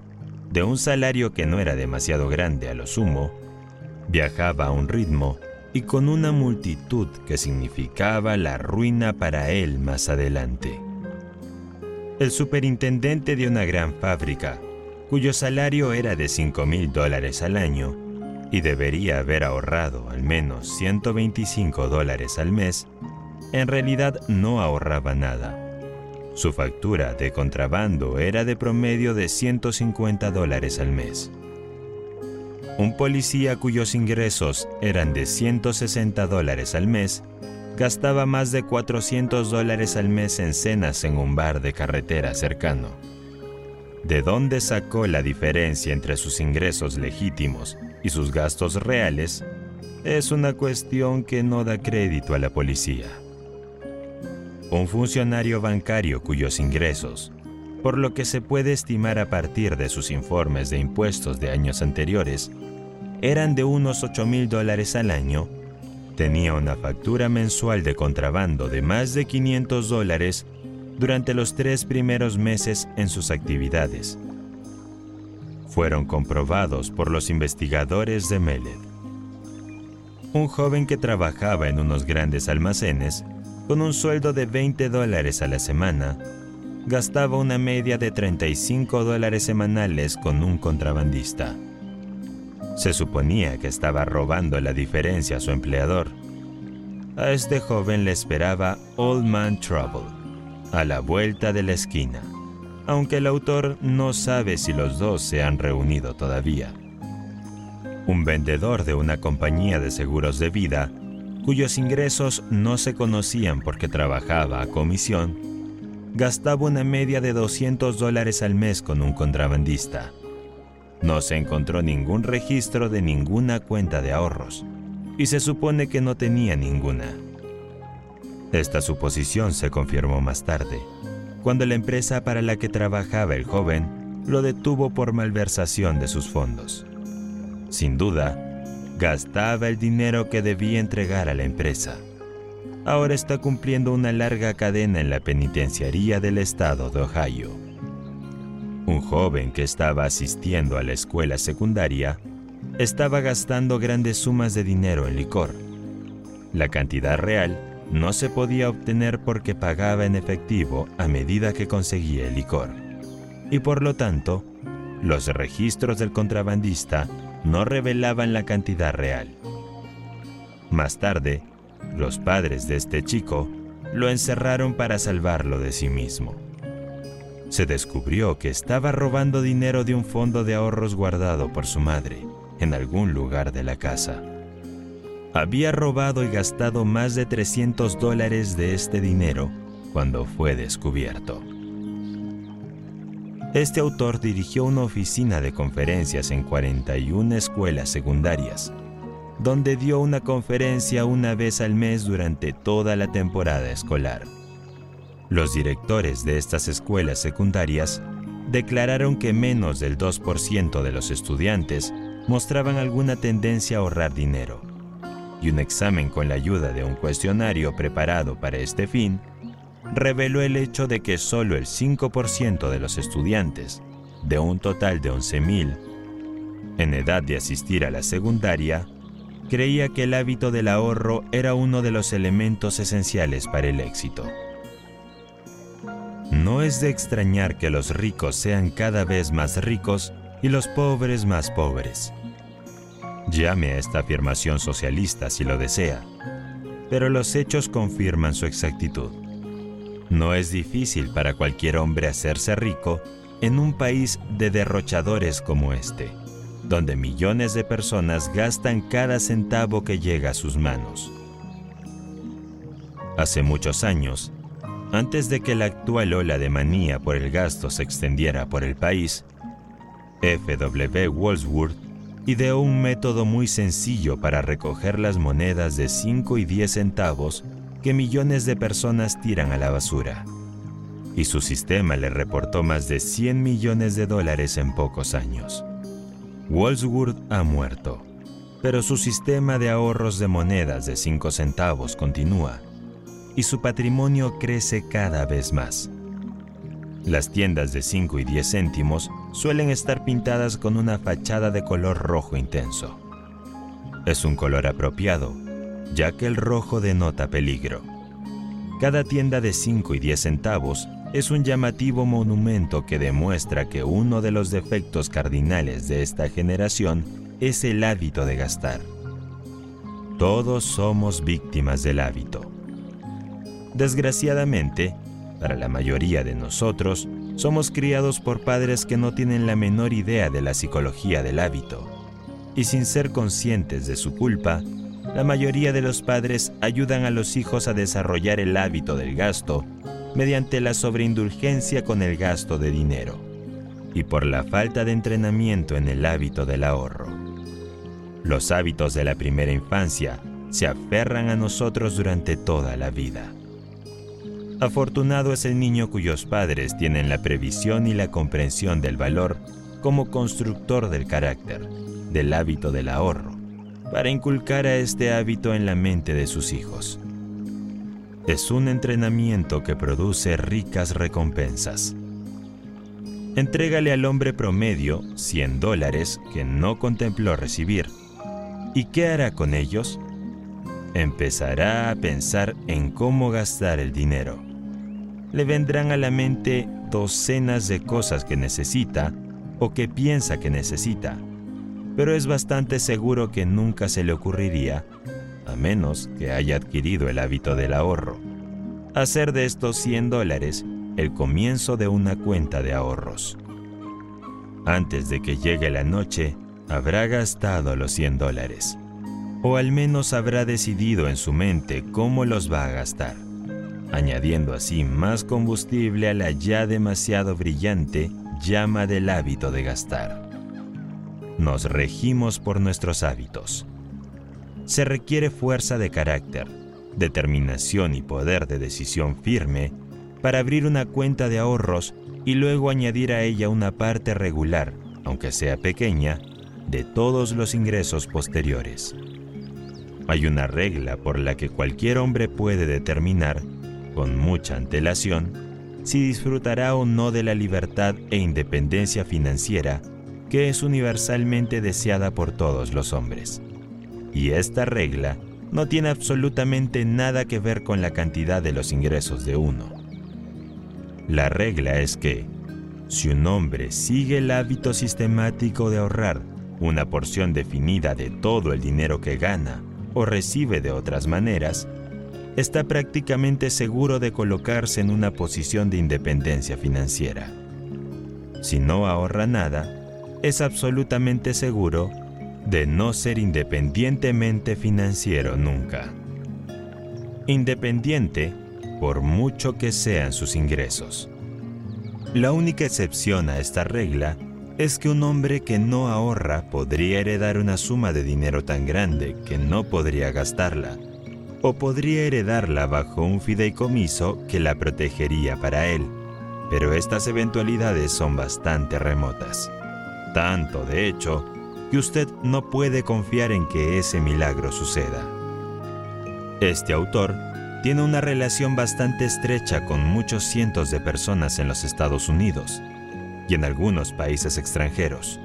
de un salario que no era demasiado grande a lo sumo, viajaba a un ritmo y con una multitud que significaba la ruina para él más adelante. El superintendente de una gran fábrica, cuyo salario era de 5 mil dólares al año, y debería haber ahorrado al menos 125 dólares al mes, en realidad no ahorraba nada. Su factura de contrabando era de promedio de 150 dólares al mes. Un policía cuyos ingresos eran de 160 dólares al mes gastaba más de 400 dólares al mes en cenas en un bar de carretera cercano. ¿De dónde sacó la diferencia entre sus ingresos legítimos y sus gastos reales es una cuestión que no da crédito a la policía. Un funcionario bancario cuyos ingresos, por lo que se puede estimar a partir de sus informes de impuestos de años anteriores, eran de unos 8 mil dólares al año, tenía una factura mensual de contrabando de más de 500 dólares durante los tres primeros meses en sus actividades fueron comprobados por los investigadores de Melled. Un joven que trabajaba en unos grandes almacenes, con un sueldo de 20 dólares a la semana, gastaba una media de 35 dólares semanales con un contrabandista. Se suponía que estaba robando la diferencia a su empleador. A este joven le esperaba Old Man Trouble, a la vuelta de la esquina aunque el autor no sabe si los dos se han reunido todavía. Un vendedor de una compañía de seguros de vida, cuyos ingresos no se conocían porque trabajaba a comisión, gastaba una media de 200 dólares al mes con un contrabandista. No se encontró ningún registro de ninguna cuenta de ahorros y se supone que no tenía ninguna. Esta suposición se confirmó más tarde cuando la empresa para la que trabajaba el joven lo detuvo por malversación de sus fondos. Sin duda, gastaba el dinero que debía entregar a la empresa. Ahora está cumpliendo una larga cadena en la penitenciaría del estado de Ohio. Un joven que estaba asistiendo a la escuela secundaria estaba gastando grandes sumas de dinero en licor. La cantidad real no se podía obtener porque pagaba en efectivo a medida que conseguía el licor. Y por lo tanto, los registros del contrabandista no revelaban la cantidad real. Más tarde, los padres de este chico lo encerraron para salvarlo de sí mismo. Se descubrió que estaba robando dinero de un fondo de ahorros guardado por su madre en algún lugar de la casa había robado y gastado más de 300 dólares de este dinero cuando fue descubierto. Este autor dirigió una oficina de conferencias en 41 escuelas secundarias, donde dio una conferencia una vez al mes durante toda la temporada escolar. Los directores de estas escuelas secundarias declararon que menos del 2% de los estudiantes mostraban alguna tendencia a ahorrar dinero y un examen con la ayuda de un cuestionario preparado para este fin, reveló el hecho de que solo el 5% de los estudiantes, de un total de 11.000, en edad de asistir a la secundaria, creía que el hábito del ahorro era uno de los elementos esenciales para el éxito. No es de extrañar que los ricos sean cada vez más ricos y los pobres más pobres. Llame a esta afirmación socialista si lo desea, pero los hechos confirman su exactitud. No es difícil para cualquier hombre hacerse rico en un país de derrochadores como este, donde millones de personas gastan cada centavo que llega a sus manos. Hace muchos años, antes de que la actual ola de manía por el gasto se extendiera por el país, F.W. Walsworth ideó un método muy sencillo para recoger las monedas de 5 y 10 centavos que millones de personas tiran a la basura. Y su sistema le reportó más de 100 millones de dólares en pocos años. Walsworth ha muerto, pero su sistema de ahorros de monedas de 5 centavos continúa y su patrimonio crece cada vez más. Las tiendas de 5 y 10 céntimos suelen estar pintadas con una fachada de color rojo intenso. Es un color apropiado, ya que el rojo denota peligro. Cada tienda de 5 y 10 centavos es un llamativo monumento que demuestra que uno de los defectos cardinales de esta generación es el hábito de gastar. Todos somos víctimas del hábito. Desgraciadamente, para la mayoría de nosotros, somos criados por padres que no tienen la menor idea de la psicología del hábito. Y sin ser conscientes de su culpa, la mayoría de los padres ayudan a los hijos a desarrollar el hábito del gasto mediante la sobreindulgencia con el gasto de dinero y por la falta de entrenamiento en el hábito del ahorro. Los hábitos de la primera infancia se aferran a nosotros durante toda la vida. Afortunado es el niño cuyos padres tienen la previsión y la comprensión del valor como constructor del carácter, del hábito del ahorro, para inculcar a este hábito en la mente de sus hijos. Es un entrenamiento que produce ricas recompensas. Entrégale al hombre promedio 100 dólares que no contempló recibir. ¿Y qué hará con ellos? empezará a pensar en cómo gastar el dinero. Le vendrán a la mente docenas de cosas que necesita o que piensa que necesita, pero es bastante seguro que nunca se le ocurriría, a menos que haya adquirido el hábito del ahorro, hacer de estos 100 dólares el comienzo de una cuenta de ahorros. Antes de que llegue la noche, habrá gastado los 100 dólares o al menos habrá decidido en su mente cómo los va a gastar, añadiendo así más combustible a la ya demasiado brillante llama del hábito de gastar. Nos regimos por nuestros hábitos. Se requiere fuerza de carácter, determinación y poder de decisión firme para abrir una cuenta de ahorros y luego añadir a ella una parte regular, aunque sea pequeña, de todos los ingresos posteriores. Hay una regla por la que cualquier hombre puede determinar, con mucha antelación, si disfrutará o no de la libertad e independencia financiera que es universalmente deseada por todos los hombres. Y esta regla no tiene absolutamente nada que ver con la cantidad de los ingresos de uno. La regla es que, si un hombre sigue el hábito sistemático de ahorrar una porción definida de todo el dinero que gana o recibe de otras maneras, está prácticamente seguro de colocarse en una posición de independencia financiera. Si no ahorra nada, es absolutamente seguro de no ser independientemente financiero nunca. Independiente por mucho que sean sus ingresos. La única excepción a esta regla es que un hombre que no ahorra podría heredar una suma de dinero tan grande que no podría gastarla, o podría heredarla bajo un fideicomiso que la protegería para él, pero estas eventualidades son bastante remotas. Tanto, de hecho, que usted no puede confiar en que ese milagro suceda. Este autor tiene una relación bastante estrecha con muchos cientos de personas en los Estados Unidos y en algunos países extranjeros.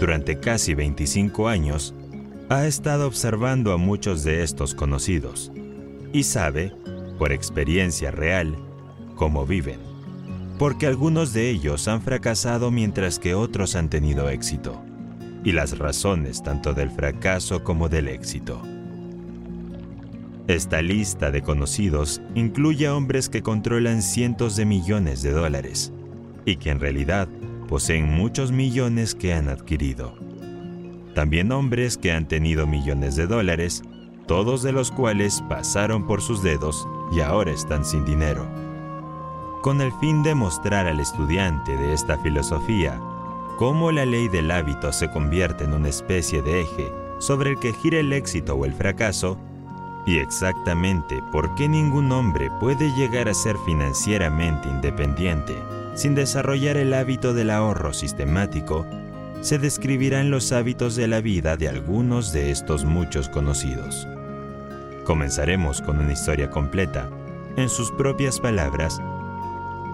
Durante casi 25 años, ha estado observando a muchos de estos conocidos y sabe, por experiencia real, cómo viven, porque algunos de ellos han fracasado mientras que otros han tenido éxito, y las razones tanto del fracaso como del éxito. Esta lista de conocidos incluye a hombres que controlan cientos de millones de dólares y que en realidad poseen muchos millones que han adquirido. También hombres que han tenido millones de dólares, todos de los cuales pasaron por sus dedos y ahora están sin dinero. Con el fin de mostrar al estudiante de esta filosofía cómo la ley del hábito se convierte en una especie de eje sobre el que gira el éxito o el fracaso, y exactamente por qué ningún hombre puede llegar a ser financieramente independiente sin desarrollar el hábito del ahorro sistemático, se describirán los hábitos de la vida de algunos de estos muchos conocidos. Comenzaremos con una historia completa, en sus propias palabras,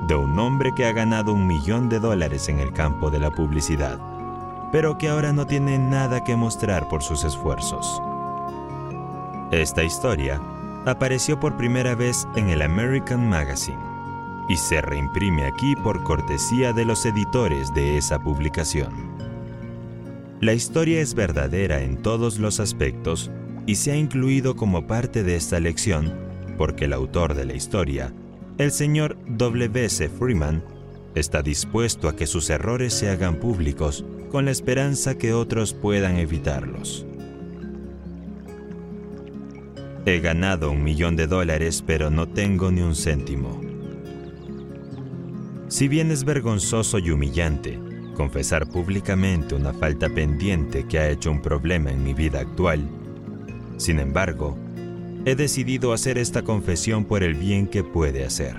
de un hombre que ha ganado un millón de dólares en el campo de la publicidad, pero que ahora no tiene nada que mostrar por sus esfuerzos. Esta historia apareció por primera vez en el American Magazine y se reimprime aquí por cortesía de los editores de esa publicación. La historia es verdadera en todos los aspectos y se ha incluido como parte de esta lección porque el autor de la historia, el señor W.C. Freeman, está dispuesto a que sus errores se hagan públicos con la esperanza que otros puedan evitarlos. He ganado un millón de dólares pero no tengo ni un céntimo. Si bien es vergonzoso y humillante confesar públicamente una falta pendiente que ha hecho un problema en mi vida actual, sin embargo, he decidido hacer esta confesión por el bien que puede hacer.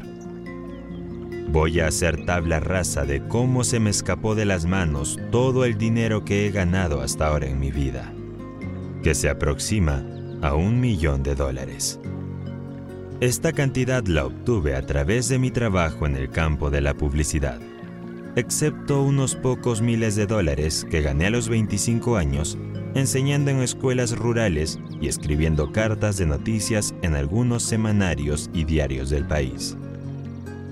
Voy a hacer tabla rasa de cómo se me escapó de las manos todo el dinero que he ganado hasta ahora en mi vida, que se aproxima a un millón de dólares. Esta cantidad la obtuve a través de mi trabajo en el campo de la publicidad, excepto unos pocos miles de dólares que gané a los 25 años enseñando en escuelas rurales y escribiendo cartas de noticias en algunos semanarios y diarios del país.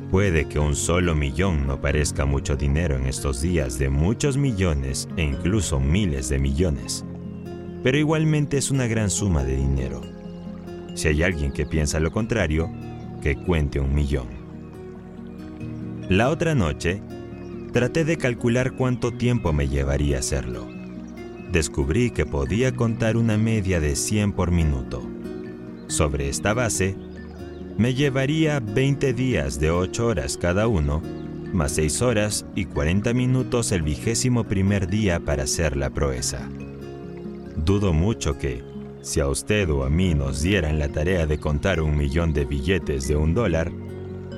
Puede que un solo millón no parezca mucho dinero en estos días de muchos millones e incluso miles de millones, pero igualmente es una gran suma de dinero si hay alguien que piensa lo contrario, que cuente un millón. La otra noche, traté de calcular cuánto tiempo me llevaría hacerlo. Descubrí que podía contar una media de 100 por minuto. Sobre esta base, me llevaría 20 días de 8 horas cada uno, más 6 horas y 40 minutos el vigésimo primer día para hacer la proeza. Dudo mucho que, si a usted o a mí nos dieran la tarea de contar un millón de billetes de un dólar,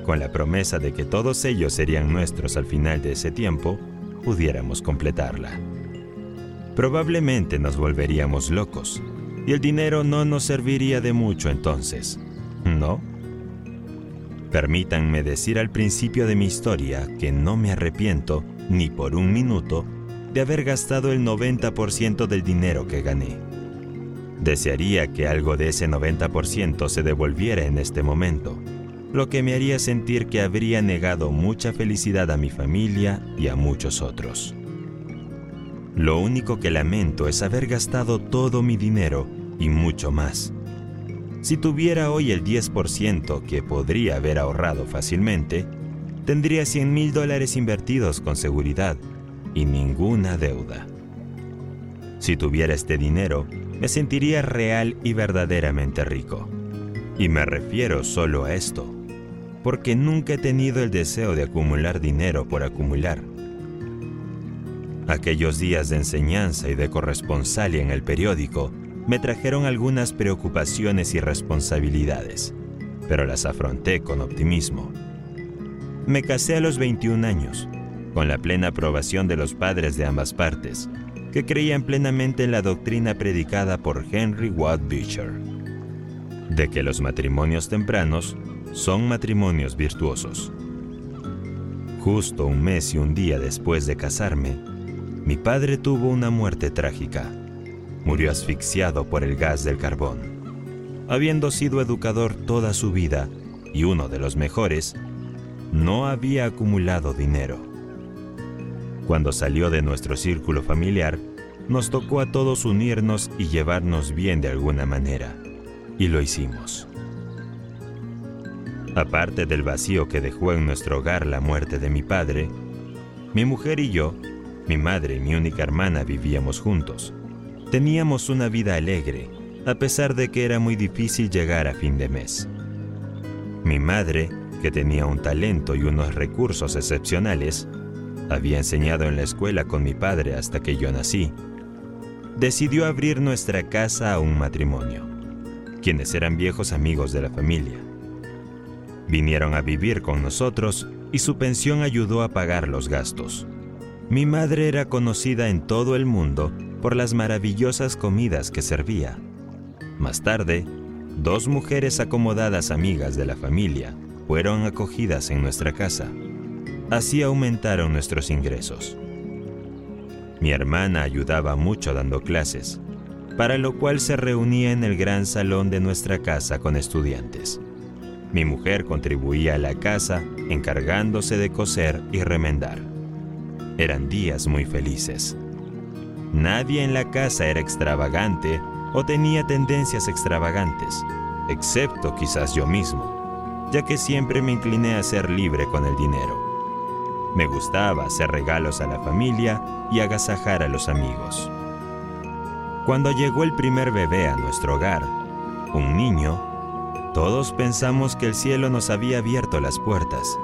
con la promesa de que todos ellos serían nuestros al final de ese tiempo, pudiéramos completarla. Probablemente nos volveríamos locos y el dinero no nos serviría de mucho entonces, ¿no? Permítanme decir al principio de mi historia que no me arrepiento ni por un minuto de haber gastado el 90% del dinero que gané. Desearía que algo de ese 90% se devolviera en este momento, lo que me haría sentir que habría negado mucha felicidad a mi familia y a muchos otros. Lo único que lamento es haber gastado todo mi dinero y mucho más. Si tuviera hoy el 10% que podría haber ahorrado fácilmente, tendría 100 mil dólares invertidos con seguridad y ninguna deuda. Si tuviera este dinero, me sentiría real y verdaderamente rico. Y me refiero solo a esto, porque nunca he tenido el deseo de acumular dinero por acumular. Aquellos días de enseñanza y de corresponsalia en el periódico me trajeron algunas preocupaciones y responsabilidades, pero las afronté con optimismo. Me casé a los 21 años, con la plena aprobación de los padres de ambas partes, que creían plenamente en la doctrina predicada por Henry Watt Beecher. de que los matrimonios tempranos son matrimonios virtuosos. Justo un mes y un día después de casarme, mi padre tuvo una muerte trágica. Murió asfixiado por el gas del carbón. Habiendo sido educador toda su vida y uno de los mejores, no había acumulado dinero. Cuando salió de nuestro círculo familiar, nos tocó a todos unirnos y llevarnos bien de alguna manera, y lo hicimos. Aparte del vacío que dejó en nuestro hogar la muerte de mi padre, mi mujer y yo, mi madre y mi única hermana vivíamos juntos. Teníamos una vida alegre, a pesar de que era muy difícil llegar a fin de mes. Mi madre, que tenía un talento y unos recursos excepcionales, había enseñado en la escuela con mi padre hasta que yo nací, decidió abrir nuestra casa a un matrimonio, quienes eran viejos amigos de la familia. Vinieron a vivir con nosotros y su pensión ayudó a pagar los gastos. Mi madre era conocida en todo el mundo por las maravillosas comidas que servía. Más tarde, dos mujeres acomodadas amigas de la familia fueron acogidas en nuestra casa. Así aumentaron nuestros ingresos. Mi hermana ayudaba mucho dando clases, para lo cual se reunía en el gran salón de nuestra casa con estudiantes. Mi mujer contribuía a la casa encargándose de coser y remendar. Eran días muy felices. Nadie en la casa era extravagante o tenía tendencias extravagantes, excepto quizás yo mismo, ya que siempre me incliné a ser libre con el dinero. Me gustaba hacer regalos a la familia y agasajar a los amigos. Cuando llegó el primer bebé a nuestro hogar, un niño, todos pensamos que el cielo nos había abierto las puertas.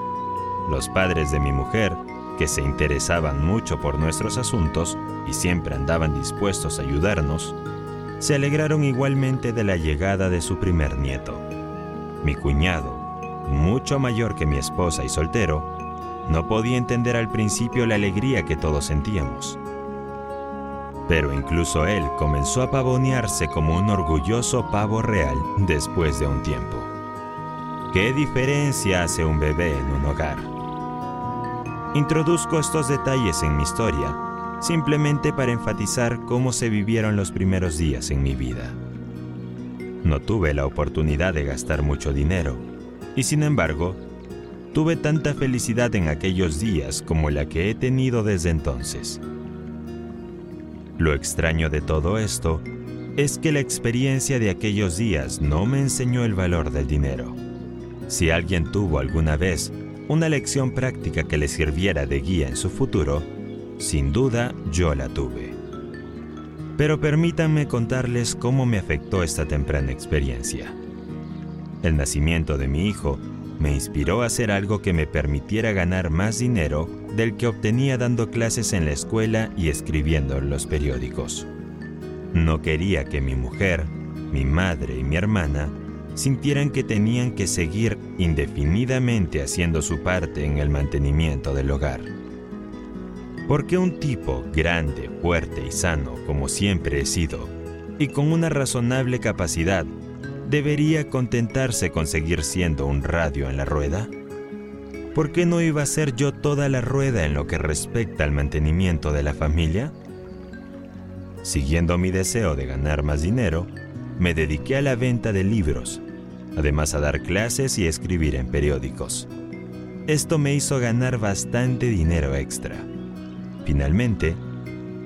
Los padres de mi mujer, que se interesaban mucho por nuestros asuntos y siempre andaban dispuestos a ayudarnos, se alegraron igualmente de la llegada de su primer nieto. Mi cuñado, mucho mayor que mi esposa y soltero, no podía entender al principio la alegría que todos sentíamos. Pero incluso él comenzó a pavonearse como un orgulloso pavo real después de un tiempo. ¿Qué diferencia hace un bebé en un hogar? Introduzco estos detalles en mi historia simplemente para enfatizar cómo se vivieron los primeros días en mi vida. No tuve la oportunidad de gastar mucho dinero y sin embargo, tuve tanta felicidad en aquellos días como la que he tenido desde entonces. Lo extraño de todo esto es que la experiencia de aquellos días no me enseñó el valor del dinero. Si alguien tuvo alguna vez una lección práctica que le sirviera de guía en su futuro, sin duda yo la tuve. Pero permítanme contarles cómo me afectó esta temprana experiencia. El nacimiento de mi hijo me inspiró a hacer algo que me permitiera ganar más dinero del que obtenía dando clases en la escuela y escribiendo en los periódicos. No quería que mi mujer, mi madre y mi hermana sintieran que tenían que seguir indefinidamente haciendo su parte en el mantenimiento del hogar. Porque un tipo grande, fuerte y sano como siempre he sido, y con una razonable capacidad, ¿debería contentarse con seguir siendo un radio en la rueda? ¿Por qué no iba a ser yo toda la rueda en lo que respecta al mantenimiento de la familia? Siguiendo mi deseo de ganar más dinero, me dediqué a la venta de libros, además a dar clases y escribir en periódicos. Esto me hizo ganar bastante dinero extra. Finalmente,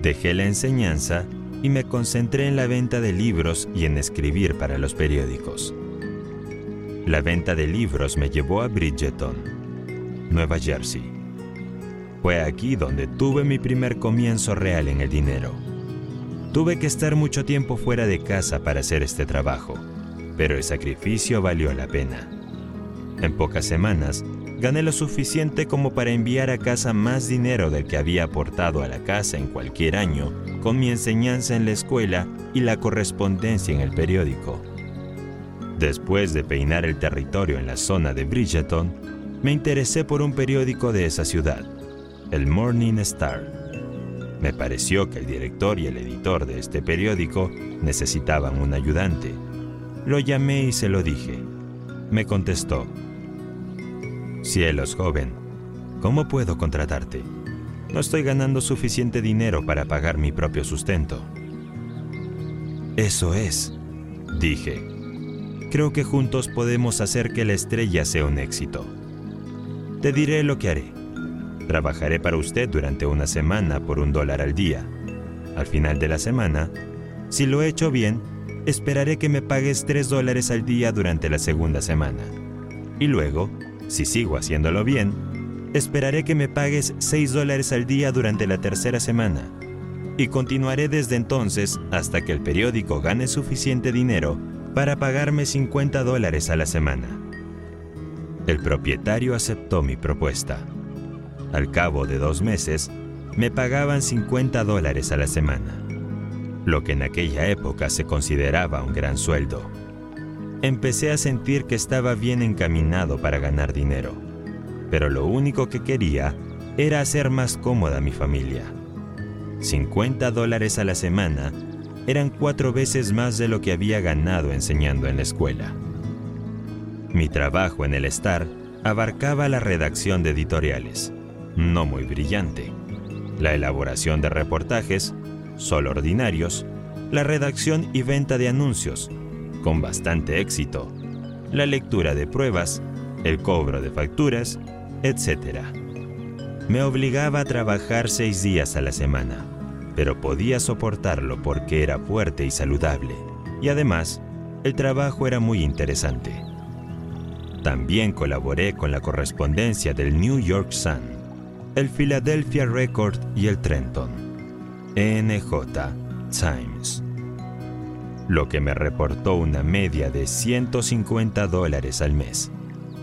dejé la enseñanza y me concentré en la venta de libros y en escribir para los periódicos. La venta de libros me llevó a Bridgeton, Nueva Jersey. Fue aquí donde tuve mi primer comienzo real en el dinero. Tuve que estar mucho tiempo fuera de casa para hacer este trabajo, pero el sacrificio valió la pena. En pocas semanas, gané lo suficiente como para enviar a casa más dinero del que había aportado a la casa en cualquier año con mi enseñanza en la escuela y la correspondencia en el periódico. Después de peinar el territorio en la zona de Bridgeton, me interesé por un periódico de esa ciudad, el Morning Star. Me pareció que el director y el editor de este periódico necesitaban un ayudante. Lo llamé y se lo dije. Me contestó, Cielos, joven, ¿cómo puedo contratarte? No estoy ganando suficiente dinero para pagar mi propio sustento. Eso es, dije. Creo que juntos podemos hacer que la estrella sea un éxito. Te diré lo que haré. Trabajaré para usted durante una semana por un dólar al día. Al final de la semana, si lo he hecho bien, esperaré que me pagues tres dólares al día durante la segunda semana. Y luego, si sigo haciéndolo bien, esperaré que me pagues 6 dólares al día durante la tercera semana. Y continuaré desde entonces hasta que el periódico gane suficiente dinero para pagarme 50 dólares a la semana. El propietario aceptó mi propuesta. Al cabo de dos meses, me pagaban 50 dólares a la semana, lo que en aquella época se consideraba un gran sueldo empecé a sentir que estaba bien encaminado para ganar dinero, pero lo único que quería era hacer más cómoda mi familia. 50 dólares a la semana eran cuatro veces más de lo que había ganado enseñando en la escuela. Mi trabajo en el Star abarcaba la redacción de editoriales, no muy brillante, la elaboración de reportajes, solo ordinarios, la redacción y venta de anuncios, con bastante éxito, la lectura de pruebas, el cobro de facturas, etc. Me obligaba a trabajar seis días a la semana, pero podía soportarlo porque era fuerte y saludable, y además, el trabajo era muy interesante. También colaboré con la correspondencia del New York Sun, el Philadelphia Record y el Trenton, NJ Times lo que me reportó una media de 150 dólares al mes,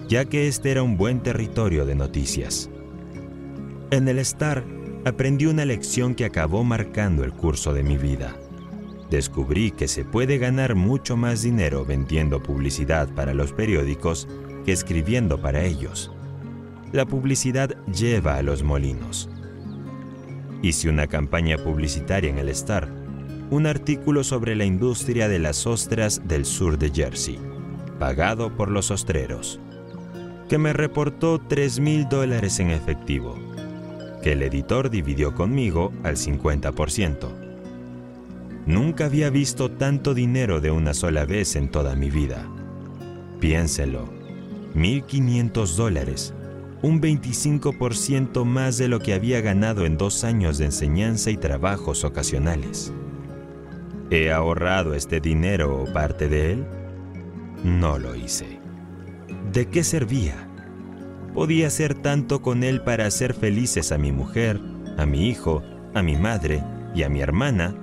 ya que este era un buen territorio de noticias. En el Star aprendí una lección que acabó marcando el curso de mi vida. Descubrí que se puede ganar mucho más dinero vendiendo publicidad para los periódicos que escribiendo para ellos. La publicidad lleva a los molinos. Hice una campaña publicitaria en el Star un artículo sobre la industria de las ostras del sur de Jersey, pagado por los ostreros, que me reportó 3 mil dólares en efectivo, que el editor dividió conmigo al 50%. Nunca había visto tanto dinero de una sola vez en toda mi vida. Piénselo, 1.500 dólares, un 25% más de lo que había ganado en dos años de enseñanza y trabajos ocasionales. ¿He ahorrado este dinero o parte de él? No lo hice. ¿De qué servía? Podía hacer tanto con él para hacer felices a mi mujer, a mi hijo, a mi madre y a mi hermana,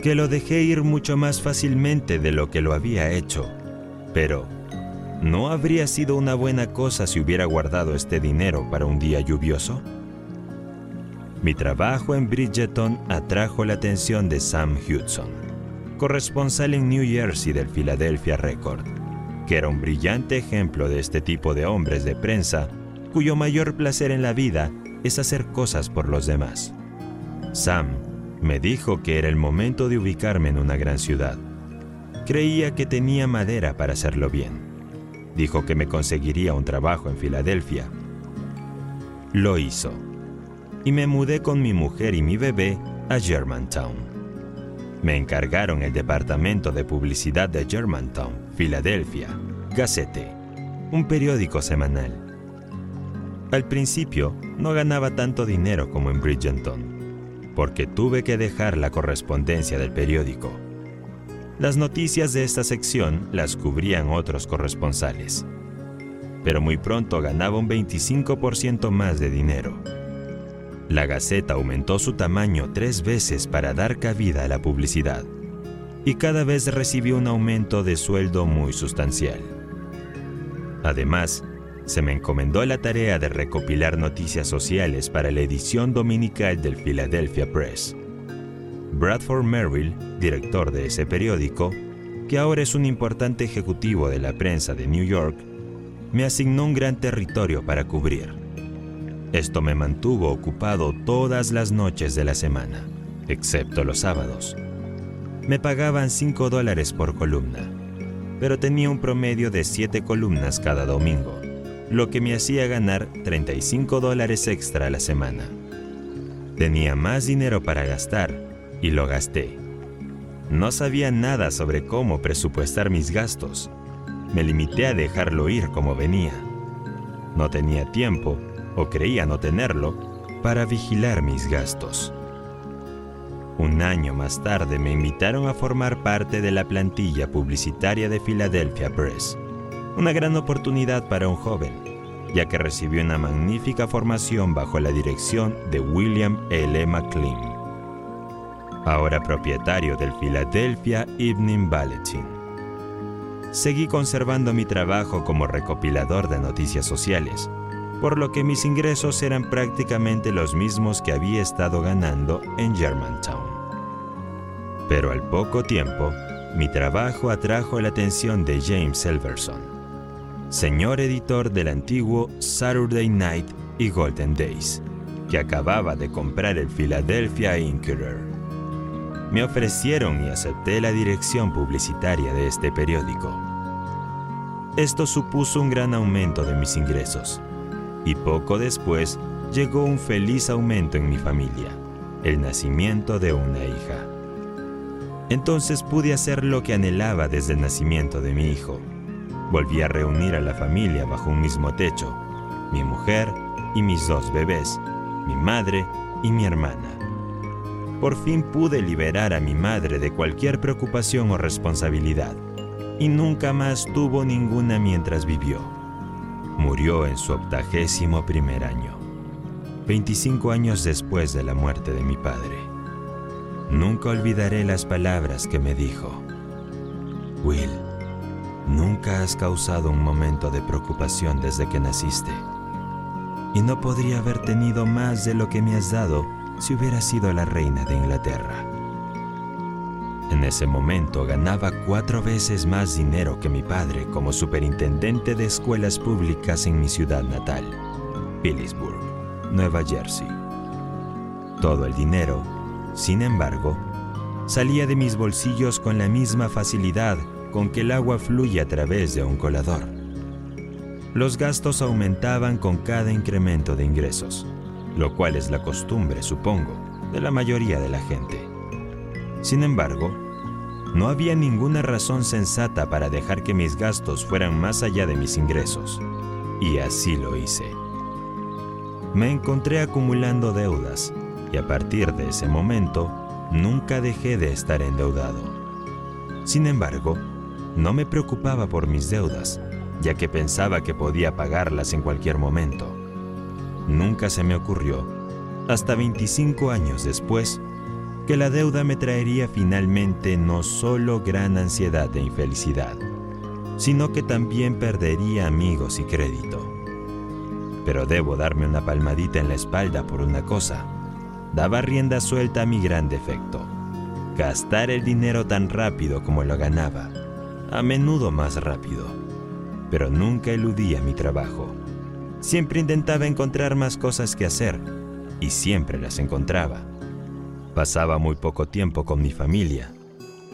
que lo dejé ir mucho más fácilmente de lo que lo había hecho. Pero, ¿no habría sido una buena cosa si hubiera guardado este dinero para un día lluvioso? Mi trabajo en Bridgeton atrajo la atención de Sam Hudson corresponsal en New Jersey del Philadelphia Record, que era un brillante ejemplo de este tipo de hombres de prensa cuyo mayor placer en la vida es hacer cosas por los demás. Sam me dijo que era el momento de ubicarme en una gran ciudad. Creía que tenía madera para hacerlo bien. Dijo que me conseguiría un trabajo en Filadelfia. Lo hizo. Y me mudé con mi mujer y mi bebé a Germantown me encargaron el departamento de publicidad de Germantown, Filadelfia, Gazette, un periódico semanal. Al principio no ganaba tanto dinero como en Bridgeton, porque tuve que dejar la correspondencia del periódico. Las noticias de esta sección las cubrían otros corresponsales, pero muy pronto ganaba un 25% más de dinero la Gaceta aumentó su tamaño tres veces para dar cabida a la publicidad y cada vez recibió un aumento de sueldo muy sustancial. Además, se me encomendó la tarea de recopilar noticias sociales para la edición dominical del Philadelphia Press. Bradford Merrill, director de ese periódico, que ahora es un importante ejecutivo de la prensa de New York, me asignó un gran territorio para cubrir. Esto me mantuvo ocupado todas las noches de la semana, excepto los sábados. Me pagaban 5 dólares por columna. pero tenía un promedio de 7 columnas cada domingo, lo que me hacía ganar 35 dólares extra a la semana. Tenía más dinero para gastar y lo gasté. No sabía nada sobre cómo presupuestar mis gastos. Me limité a dejarlo ir como venía. No tenía tiempo, o creía no tenerlo, para vigilar mis gastos. Un año más tarde me invitaron a formar parte de la plantilla publicitaria de Philadelphia Press, una gran oportunidad para un joven, ya que recibió una magnífica formación bajo la dirección de William L. McLean, ahora propietario del Philadelphia Evening Bulletin. Seguí conservando mi trabajo como recopilador de noticias sociales, por lo que mis ingresos eran prácticamente los mismos que había estado ganando en Germantown. Pero al poco tiempo, mi trabajo atrajo la atención de James Silverson, señor editor del antiguo Saturday Night y Golden Days, que acababa de comprar el Philadelphia Inquirer. Me ofrecieron y acepté la dirección publicitaria de este periódico. Esto supuso un gran aumento de mis ingresos, y poco después llegó un feliz aumento en mi familia, el nacimiento de una hija. Entonces pude hacer lo que anhelaba desde el nacimiento de mi hijo. Volví a reunir a la familia bajo un mismo techo, mi mujer y mis dos bebés, mi madre y mi hermana. Por fin pude liberar a mi madre de cualquier preocupación o responsabilidad, y nunca más tuvo ninguna mientras vivió. Murió en su octagésimo primer año, 25 años después de la muerte de mi padre. Nunca olvidaré las palabras que me dijo. Will, nunca has causado un momento de preocupación desde que naciste. Y no podría haber tenido más de lo que me has dado si hubiera sido la reina de Inglaterra. En ese momento ganaba cuatro veces más dinero que mi padre como superintendente de escuelas públicas en mi ciudad natal, Phillipsburg, Nueva Jersey. Todo el dinero, sin embargo, salía de mis bolsillos con la misma facilidad con que el agua fluye a través de un colador. Los gastos aumentaban con cada incremento de ingresos, lo cual es la costumbre, supongo, de la mayoría de la gente. Sin embargo, no había ninguna razón sensata para dejar que mis gastos fueran más allá de mis ingresos, y así lo hice. Me encontré acumulando deudas, y a partir de ese momento, nunca dejé de estar endeudado. Sin embargo, no me preocupaba por mis deudas, ya que pensaba que podía pagarlas en cualquier momento. Nunca se me ocurrió, hasta 25 años después, que la deuda me traería finalmente no solo gran ansiedad e infelicidad, sino que también perdería amigos y crédito. Pero debo darme una palmadita en la espalda por una cosa. Daba rienda suelta a mi gran defecto. Gastar el dinero tan rápido como lo ganaba, a menudo más rápido. Pero nunca eludía mi trabajo. Siempre intentaba encontrar más cosas que hacer, y siempre las encontraba Pasaba muy poco tiempo con mi familia.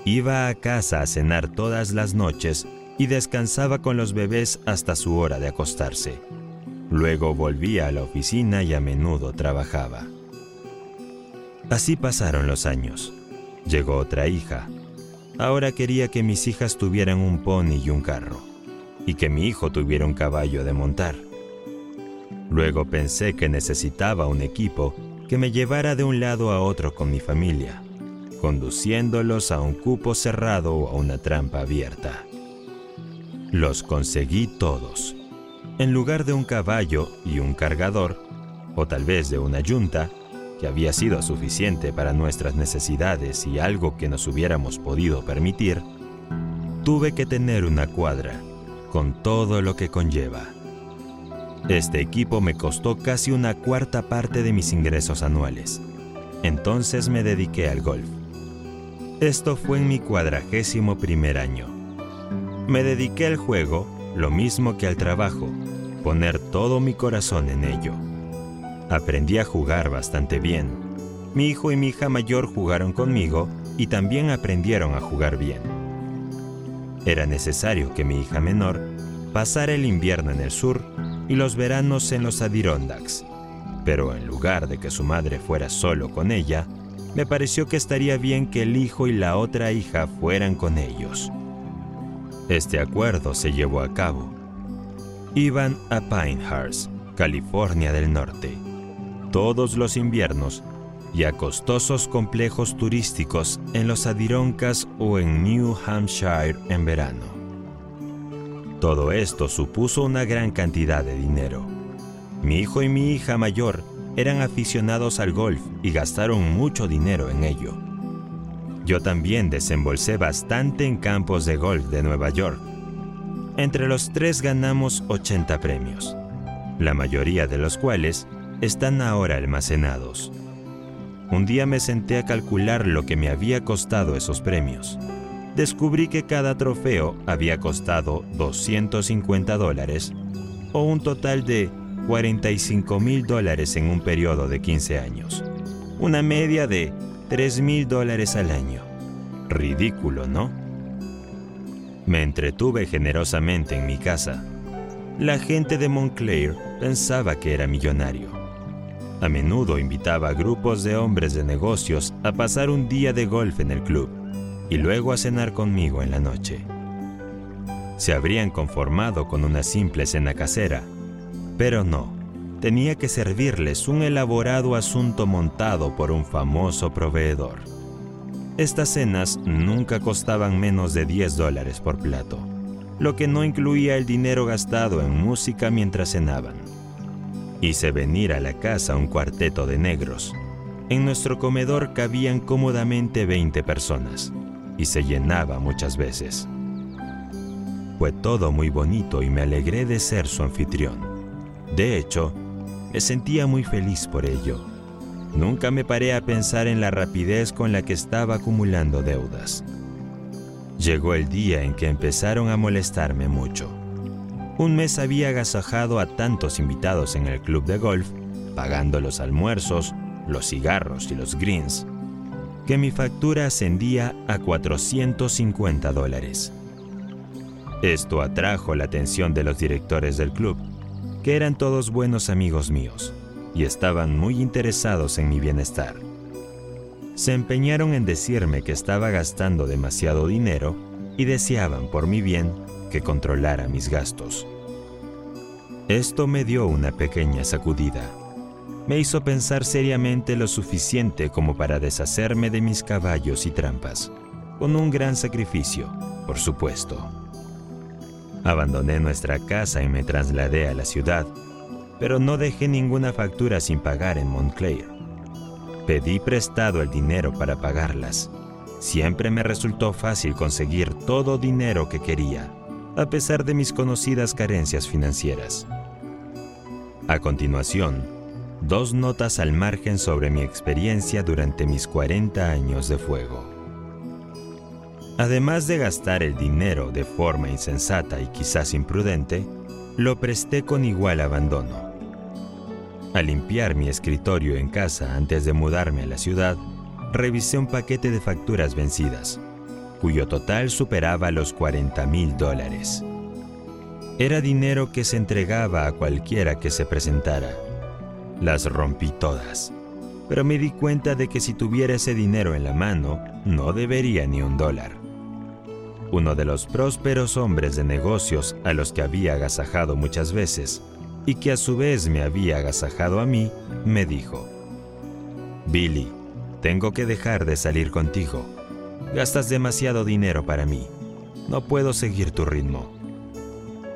Iba a casa a cenar todas las noches y descansaba con los bebés hasta su hora de acostarse. Luego volvía a la oficina y a menudo trabajaba. Así pasaron los años. Llegó otra hija. Ahora quería que mis hijas tuvieran un pony y un carro, y que mi hijo tuviera un caballo de montar. Luego pensé que necesitaba un equipo que me llevara de un lado a otro con mi familia, conduciéndolos a un cupo cerrado o a una trampa abierta. Los conseguí todos. En lugar de un caballo y un cargador, o tal vez de una yunta, que había sido suficiente para nuestras necesidades y algo que nos hubiéramos podido permitir, tuve que tener una cuadra, con todo lo que conlleva. Este equipo me costó casi una cuarta parte de mis ingresos anuales. Entonces me dediqué al golf. Esto fue en mi cuadragésimo primer año. Me dediqué al juego lo mismo que al trabajo, poner todo mi corazón en ello. Aprendí a jugar bastante bien. Mi hijo y mi hija mayor jugaron conmigo y también aprendieron a jugar bien. Era necesario que mi hija menor pasara el invierno en el sur y los veranos en los Adirondacks. Pero en lugar de que su madre fuera solo con ella, me pareció que estaría bien que el hijo y la otra hija fueran con ellos. Este acuerdo se llevó a cabo. Iban a Pinehurst, California del Norte, todos los inviernos y a costosos complejos turísticos en los Adirondack o en New Hampshire en verano. Todo esto supuso una gran cantidad de dinero. Mi hijo y mi hija mayor eran aficionados al golf y gastaron mucho dinero en ello. Yo también desembolsé bastante en campos de golf de Nueva York. Entre los tres ganamos 80 premios, la mayoría de los cuales están ahora almacenados. Un día me senté a calcular lo que me había costado esos premios. Descubrí que cada trofeo había costado 250 dólares o un total de 45 mil dólares en un periodo de 15 años. Una media de 3 mil dólares al año. Ridículo, ¿no? Me entretuve generosamente en mi casa. La gente de Montclair pensaba que era millonario. A menudo invitaba a grupos de hombres de negocios a pasar un día de golf en el club y luego a cenar conmigo en la noche. Se habrían conformado con una simple cena casera, pero no, tenía que servirles un elaborado asunto montado por un famoso proveedor. Estas cenas nunca costaban menos de 10 dólares por plato, lo que no incluía el dinero gastado en música mientras cenaban. Hice venir a la casa un cuarteto de negros. En nuestro comedor cabían cómodamente 20 personas y se llenaba muchas veces. Fue todo muy bonito y me alegré de ser su anfitrión. De hecho, me sentía muy feliz por ello. Nunca me paré a pensar en la rapidez con la que estaba acumulando deudas. Llegó el día en que empezaron a molestarme mucho. Un mes había agasajado a tantos invitados en el club de golf, pagando los almuerzos, los cigarros y los greens, que mi factura ascendía a 450 dólares. Esto atrajo la atención de los directores del club, que eran todos buenos amigos míos y estaban muy interesados en mi bienestar. Se empeñaron en decirme que estaba gastando demasiado dinero y deseaban por mi bien que controlara mis gastos. Esto me dio una pequeña sacudida. Me hizo pensar seriamente lo suficiente como para deshacerme de mis caballos y trampas, con un gran sacrificio, por supuesto. Abandoné nuestra casa y me trasladé a la ciudad, pero no dejé ninguna factura sin pagar en Montclair. Pedí prestado el dinero para pagarlas. Siempre me resultó fácil conseguir todo dinero que quería a pesar de mis conocidas carencias financieras. A continuación, dos notas al margen sobre mi experiencia durante mis 40 años de fuego. Además de gastar el dinero de forma insensata y quizás imprudente, lo presté con igual abandono. Al limpiar mi escritorio en casa antes de mudarme a la ciudad, revisé un paquete de facturas vencidas cuyo total superaba los 40 mil dólares. Era dinero que se entregaba a cualquiera que se presentara. Las rompí todas, pero me di cuenta de que si tuviera ese dinero en la mano, no debería ni un dólar. Uno de los prósperos hombres de negocios a los que había agasajado muchas veces, y que a su vez me había agasajado a mí, me dijo, Billy, tengo que dejar de salir contigo Gastas demasiado dinero para mí. No puedo seguir tu ritmo.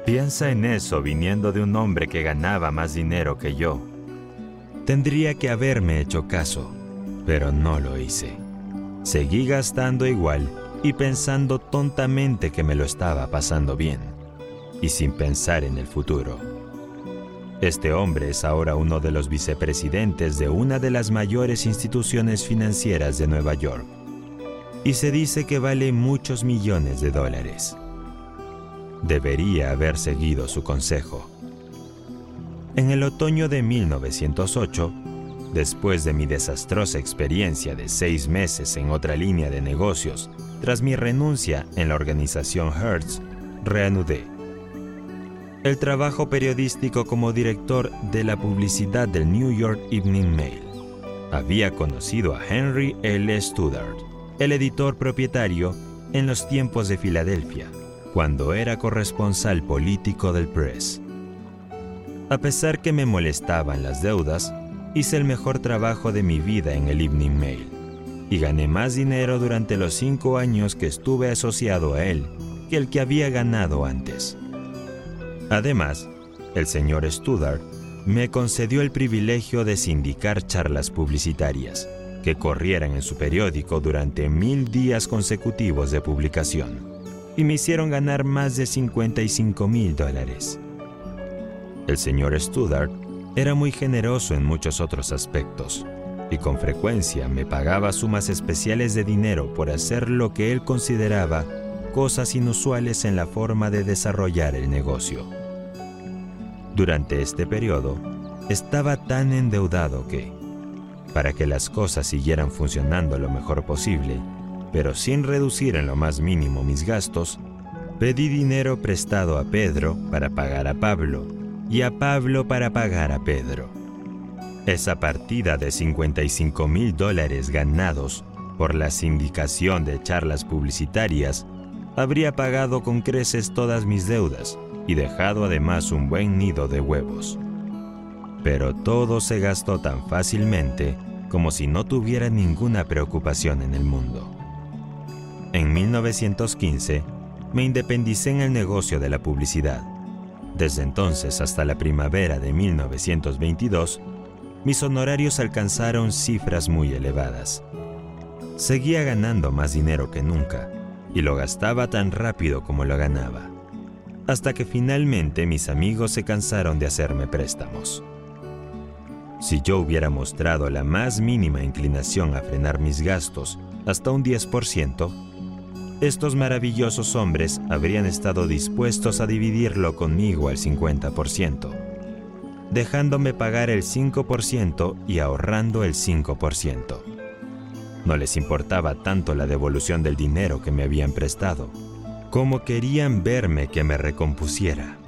Piensa en eso viniendo de un hombre que ganaba más dinero que yo. Tendría que haberme hecho caso, pero no lo hice. Seguí gastando igual y pensando tontamente que me lo estaba pasando bien, y sin pensar en el futuro. Este hombre es ahora uno de los vicepresidentes de una de las mayores instituciones financieras de Nueva York y se dice que vale muchos millones de dólares. Debería haber seguido su consejo. En el otoño de 1908, después de mi desastrosa experiencia de seis meses en otra línea de negocios Tras mi renuncia en la organización Hertz, reanudé el trabajo periodístico como director de la publicidad del New York Evening Mail. Había conocido a Henry L. Studdard, el editor propietario, en los tiempos de Filadelfia, cuando era corresponsal político del Press. A pesar que me molestaban las deudas, hice el mejor trabajo de mi vida en el Evening Mail y gané más dinero durante los cinco años que estuve asociado a él que el que había ganado antes. Además, el señor Studart me concedió el privilegio de sindicar charlas publicitarias que corrieran en su periódico durante mil días consecutivos de publicación y me hicieron ganar más de 55 mil dólares. El señor Studart era muy generoso en muchos otros aspectos y con frecuencia me pagaba sumas especiales de dinero por hacer lo que él consideraba cosas inusuales en la forma de desarrollar el negocio. Durante este periodo, estaba tan endeudado que, para que las cosas siguieran funcionando lo mejor posible, pero sin reducir en lo más mínimo mis gastos, pedí dinero prestado a Pedro para pagar a Pablo y a Pablo para pagar a Pedro. Esa partida de 55 mil dólares ganados por la sindicación de charlas publicitarias habría pagado con creces todas mis deudas y dejado además un buen nido de huevos. Pero todo se gastó tan fácilmente como si no tuviera ninguna preocupación en el mundo. En 1915 me independicé en el negocio de la publicidad. Desde entonces hasta la primavera de 1922, mis honorarios alcanzaron cifras muy elevadas. Seguía ganando más dinero que nunca y lo gastaba tan rápido como lo ganaba, hasta que finalmente mis amigos se cansaron de hacerme préstamos. Si yo hubiera mostrado la más mínima inclinación a frenar mis gastos hasta un 10%, estos maravillosos hombres habrían estado dispuestos a dividirlo conmigo al 50%, dejándome pagar el 5% y ahorrando el 5%. No les importaba tanto la devolución del dinero que me habían prestado, como querían verme que me recompusiera.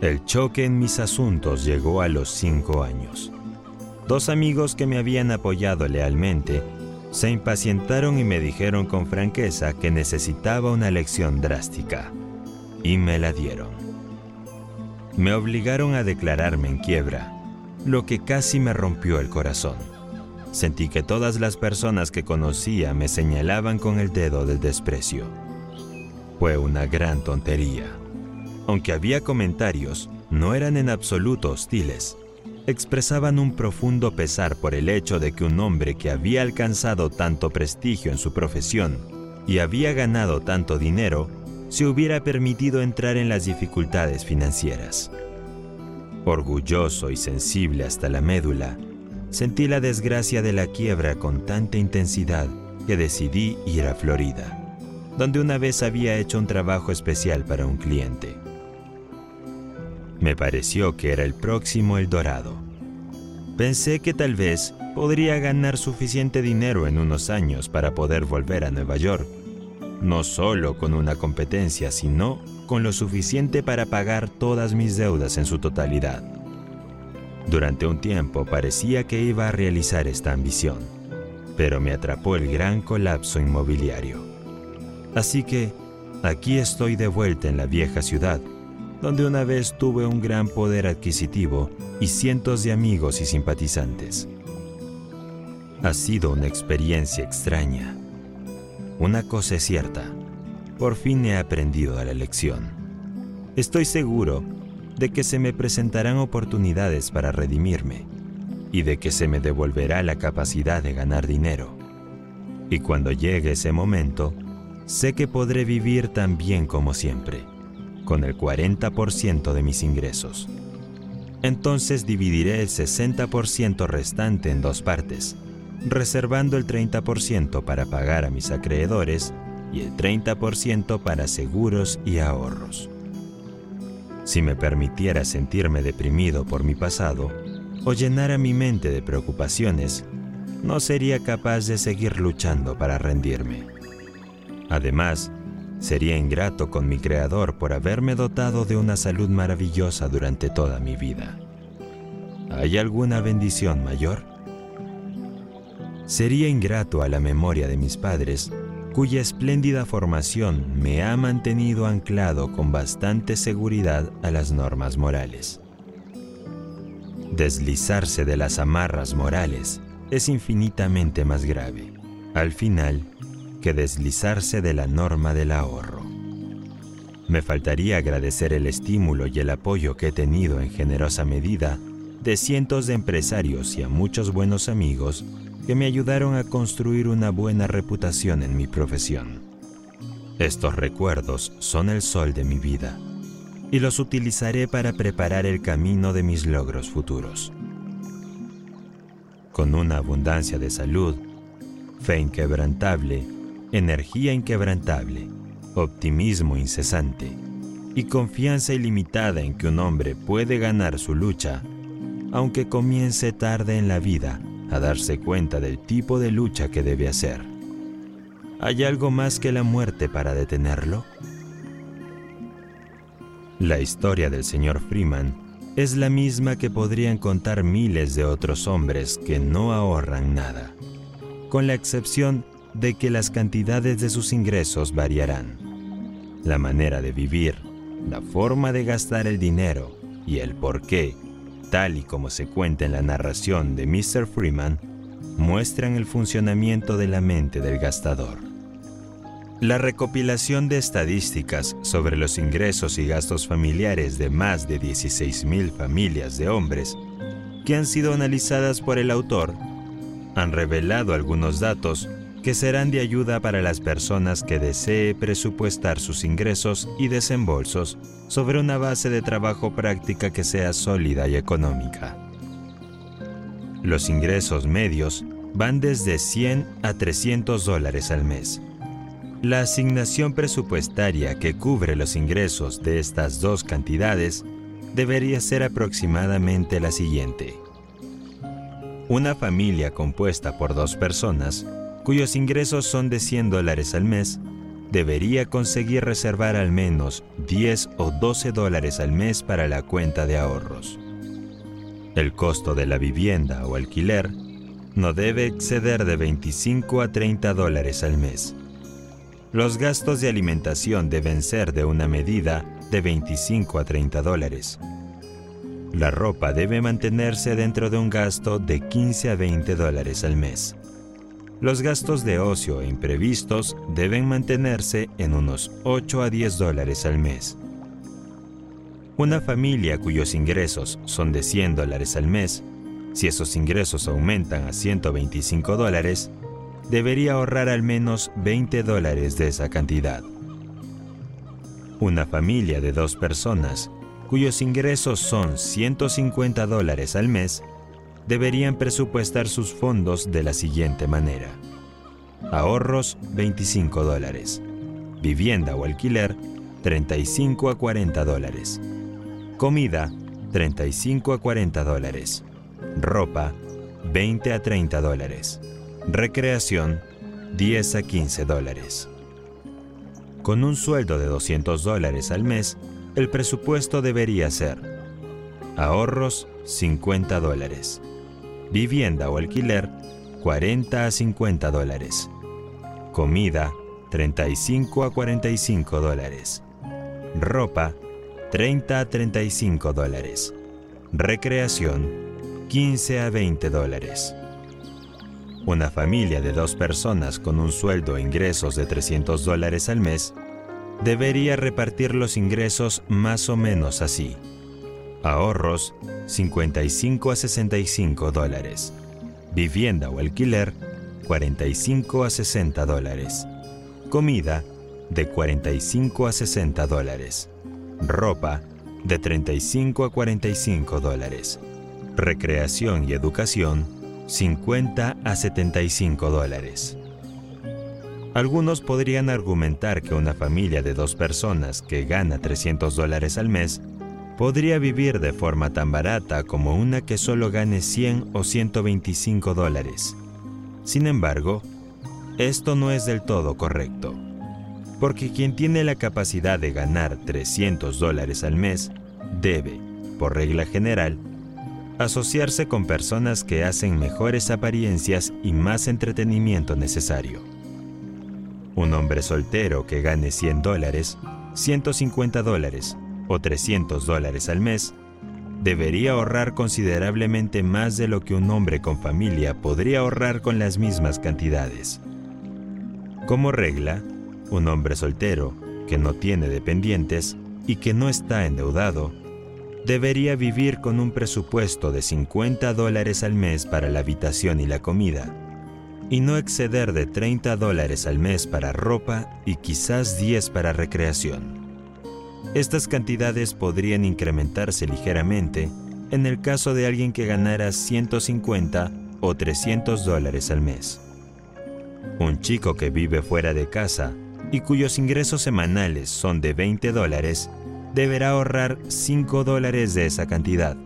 El choque en mis asuntos llegó a los cinco años. Dos amigos que me habían apoyado lealmente se impacientaron y me dijeron con franqueza que necesitaba una lección drástica, y me la dieron. Me obligaron a declararme en quiebra, lo que casi me rompió el corazón. Sentí que todas las personas que conocía me señalaban con el dedo del desprecio. Fue una gran tontería. Aunque había comentarios, no eran en absoluto hostiles. Expresaban un profundo pesar por el hecho de que un hombre que había alcanzado tanto prestigio en su profesión y había ganado tanto dinero, se hubiera permitido entrar en las dificultades financieras. Orgulloso y sensible hasta la médula, Sentí la desgracia de la quiebra con tanta intensidad que decidí ir a Florida, donde una vez había hecho un trabajo especial para un cliente. Me pareció que era el próximo El Dorado. Pensé que tal vez podría ganar suficiente dinero en unos años para poder volver a Nueva York, no solo con una competencia, sino con lo suficiente para pagar todas mis deudas en su totalidad. Durante un tiempo parecía que iba a realizar esta ambición, pero me atrapó el gran colapso inmobiliario. Así que aquí estoy de vuelta en la vieja ciudad, donde una vez tuve un gran poder adquisitivo y cientos de amigos y simpatizantes. Ha sido una experiencia extraña. Una cosa es cierta, por fin he aprendido la lección. Estoy seguro de que se me presentarán oportunidades para redimirme y de que se me devolverá la capacidad de ganar dinero. Y cuando llegue ese momento, sé que podré vivir tan bien como siempre, con el 40% de mis ingresos. Entonces dividiré el 60% restante en dos partes, reservando el 30% para pagar a mis acreedores y el 30% para seguros y ahorros. Si me permitiera sentirme deprimido por mi pasado o llenara mi mente de preocupaciones, no sería capaz de seguir luchando para rendirme. Además, sería ingrato con mi Creador por haberme dotado de una salud maravillosa durante toda mi vida. ¿Hay alguna bendición mayor? Sería ingrato a la memoria de mis padres, cuya espléndida formación me ha mantenido anclado con bastante seguridad a las normas morales. Deslizarse de las amarras morales es infinitamente más grave, al final, que deslizarse de la norma del ahorro. Me faltaría agradecer el estímulo y el apoyo que he tenido en generosa medida de cientos de empresarios y a muchos buenos amigos que me ayudaron a construir una buena reputación en mi profesión. Estos recuerdos son el sol de mi vida y los utilizaré para preparar el camino de mis logros futuros. Con una abundancia de salud, fe inquebrantable, energía inquebrantable, optimismo incesante y confianza ilimitada en que un hombre puede ganar su lucha, aunque comience tarde en la vida a darse cuenta del tipo de lucha que debe hacer. ¿Hay algo más que la muerte para detenerlo? La historia del señor Freeman es la misma que podrían contar miles de otros hombres que no ahorran nada, con la excepción de que las cantidades de sus ingresos variarán. La manera de vivir, la forma de gastar el dinero y el por qué, tal y como se cuenta en la narración de Mr. Freeman, muestran el funcionamiento de la mente del gastador. La recopilación de estadísticas sobre los ingresos y gastos familiares de más de 16.000 familias de hombres que han sido analizadas por el autor han revelado algunos datos que serán de ayuda para las personas que desee presupuestar sus ingresos y desembolsos sobre una base de trabajo práctica que sea sólida y económica. Los ingresos medios van desde 100 a 300 dólares al mes. La asignación presupuestaria que cubre los ingresos de estas dos cantidades debería ser aproximadamente la siguiente. Una familia compuesta por dos personas cuyos ingresos son de 100 dólares al mes, debería conseguir reservar al menos 10 o 12 dólares al mes para la cuenta de ahorros. El costo de la vivienda o alquiler no debe exceder de 25 a 30 dólares al mes. Los gastos de alimentación deben ser de una medida de 25 a 30 dólares. La ropa debe mantenerse dentro de un gasto de 15 a 20 dólares al mes. Los gastos de ocio e imprevistos deben mantenerse en unos 8 a 10 dólares al mes. Una familia cuyos ingresos son de 100 dólares al mes, si esos ingresos aumentan a 125 dólares, debería ahorrar al menos 20 dólares de esa cantidad. Una familia de dos personas cuyos ingresos son 150 dólares al mes deberían presupuestar sus fondos de la siguiente manera. Ahorros 25 dólares. Vivienda o alquiler 35 a 40 dólares. Comida 35 a 40 dólares. Ropa 20 a 30 dólares. Recreación 10 a 15 dólares. Con un sueldo de 200 dólares al mes, el presupuesto debería ser ahorros 50 dólares, vivienda o alquiler 40 a 50 dólares, comida 35 a 45 dólares, ropa 30 a 35 dólares, recreación 15 a 20 dólares. Una familia de dos personas con un sueldo e ingresos de 300 dólares al mes debería repartir los ingresos más o menos así. Ahorros 55 a 65 dólares. Vivienda o alquiler 45 a 60 dólares. Comida de 45 a 60 dólares. Ropa de 35 a 45 dólares. Recreación y educación 50 a 75 dólares. Algunos podrían argumentar que una familia de dos personas que gana 300 dólares al mes podría vivir de forma tan barata como una que solo gane 100 o 125 dólares. Sin embargo, esto no es del todo correcto. porque quien tiene la capacidad de ganar 300 dólares al mes debe, por regla general, asociarse con personas que hacen mejores apariencias y más entretenimiento necesario. Un hombre soltero que gane 100 dólares, 150 dólares o 300 dólares al mes debería ahorrar considerablemente más de lo que un hombre con familia podría ahorrar con las mismas cantidades. Como regla, un hombre soltero, que no tiene dependientes y que no está endeudado, debería vivir con un presupuesto de 50 dólares al mes para la habitación y la comida, y no exceder de 30 dólares al mes para ropa y quizás 10 para recreación. Estas cantidades podrían incrementarse ligeramente en el caso de alguien que ganara 150 o 300 dólares al mes. Un chico que vive fuera de casa y cuyos ingresos semanales son de 20 dólares, deberá ahorrar 5 dólares de esa cantidad.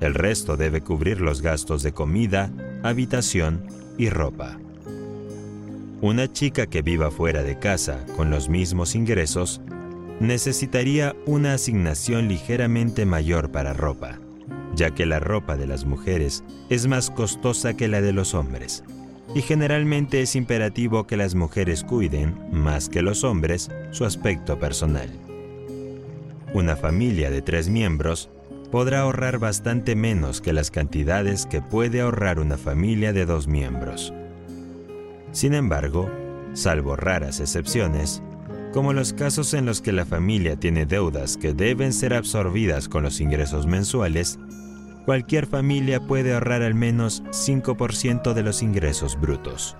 El resto debe cubrir los gastos de comida, habitación y ropa. Una chica que viva fuera de casa con los mismos ingresos necesitaría una asignación ligeramente mayor para ropa, ya que la ropa de las mujeres es más costosa que la de los hombres y generalmente es imperativo que las mujeres cuiden, más que los hombres, su aspecto personal. Una familia de tres miembros podrá ahorrar bastante menos que las cantidades que puede ahorrar una familia de dos miembros. Sin embargo, salvo raras excepciones, como los casos en los que la familia tiene deudas que deben ser absorbidas con los ingresos mensuales, cualquier familia puede ahorrar al menos 5% de los ingresos brutos.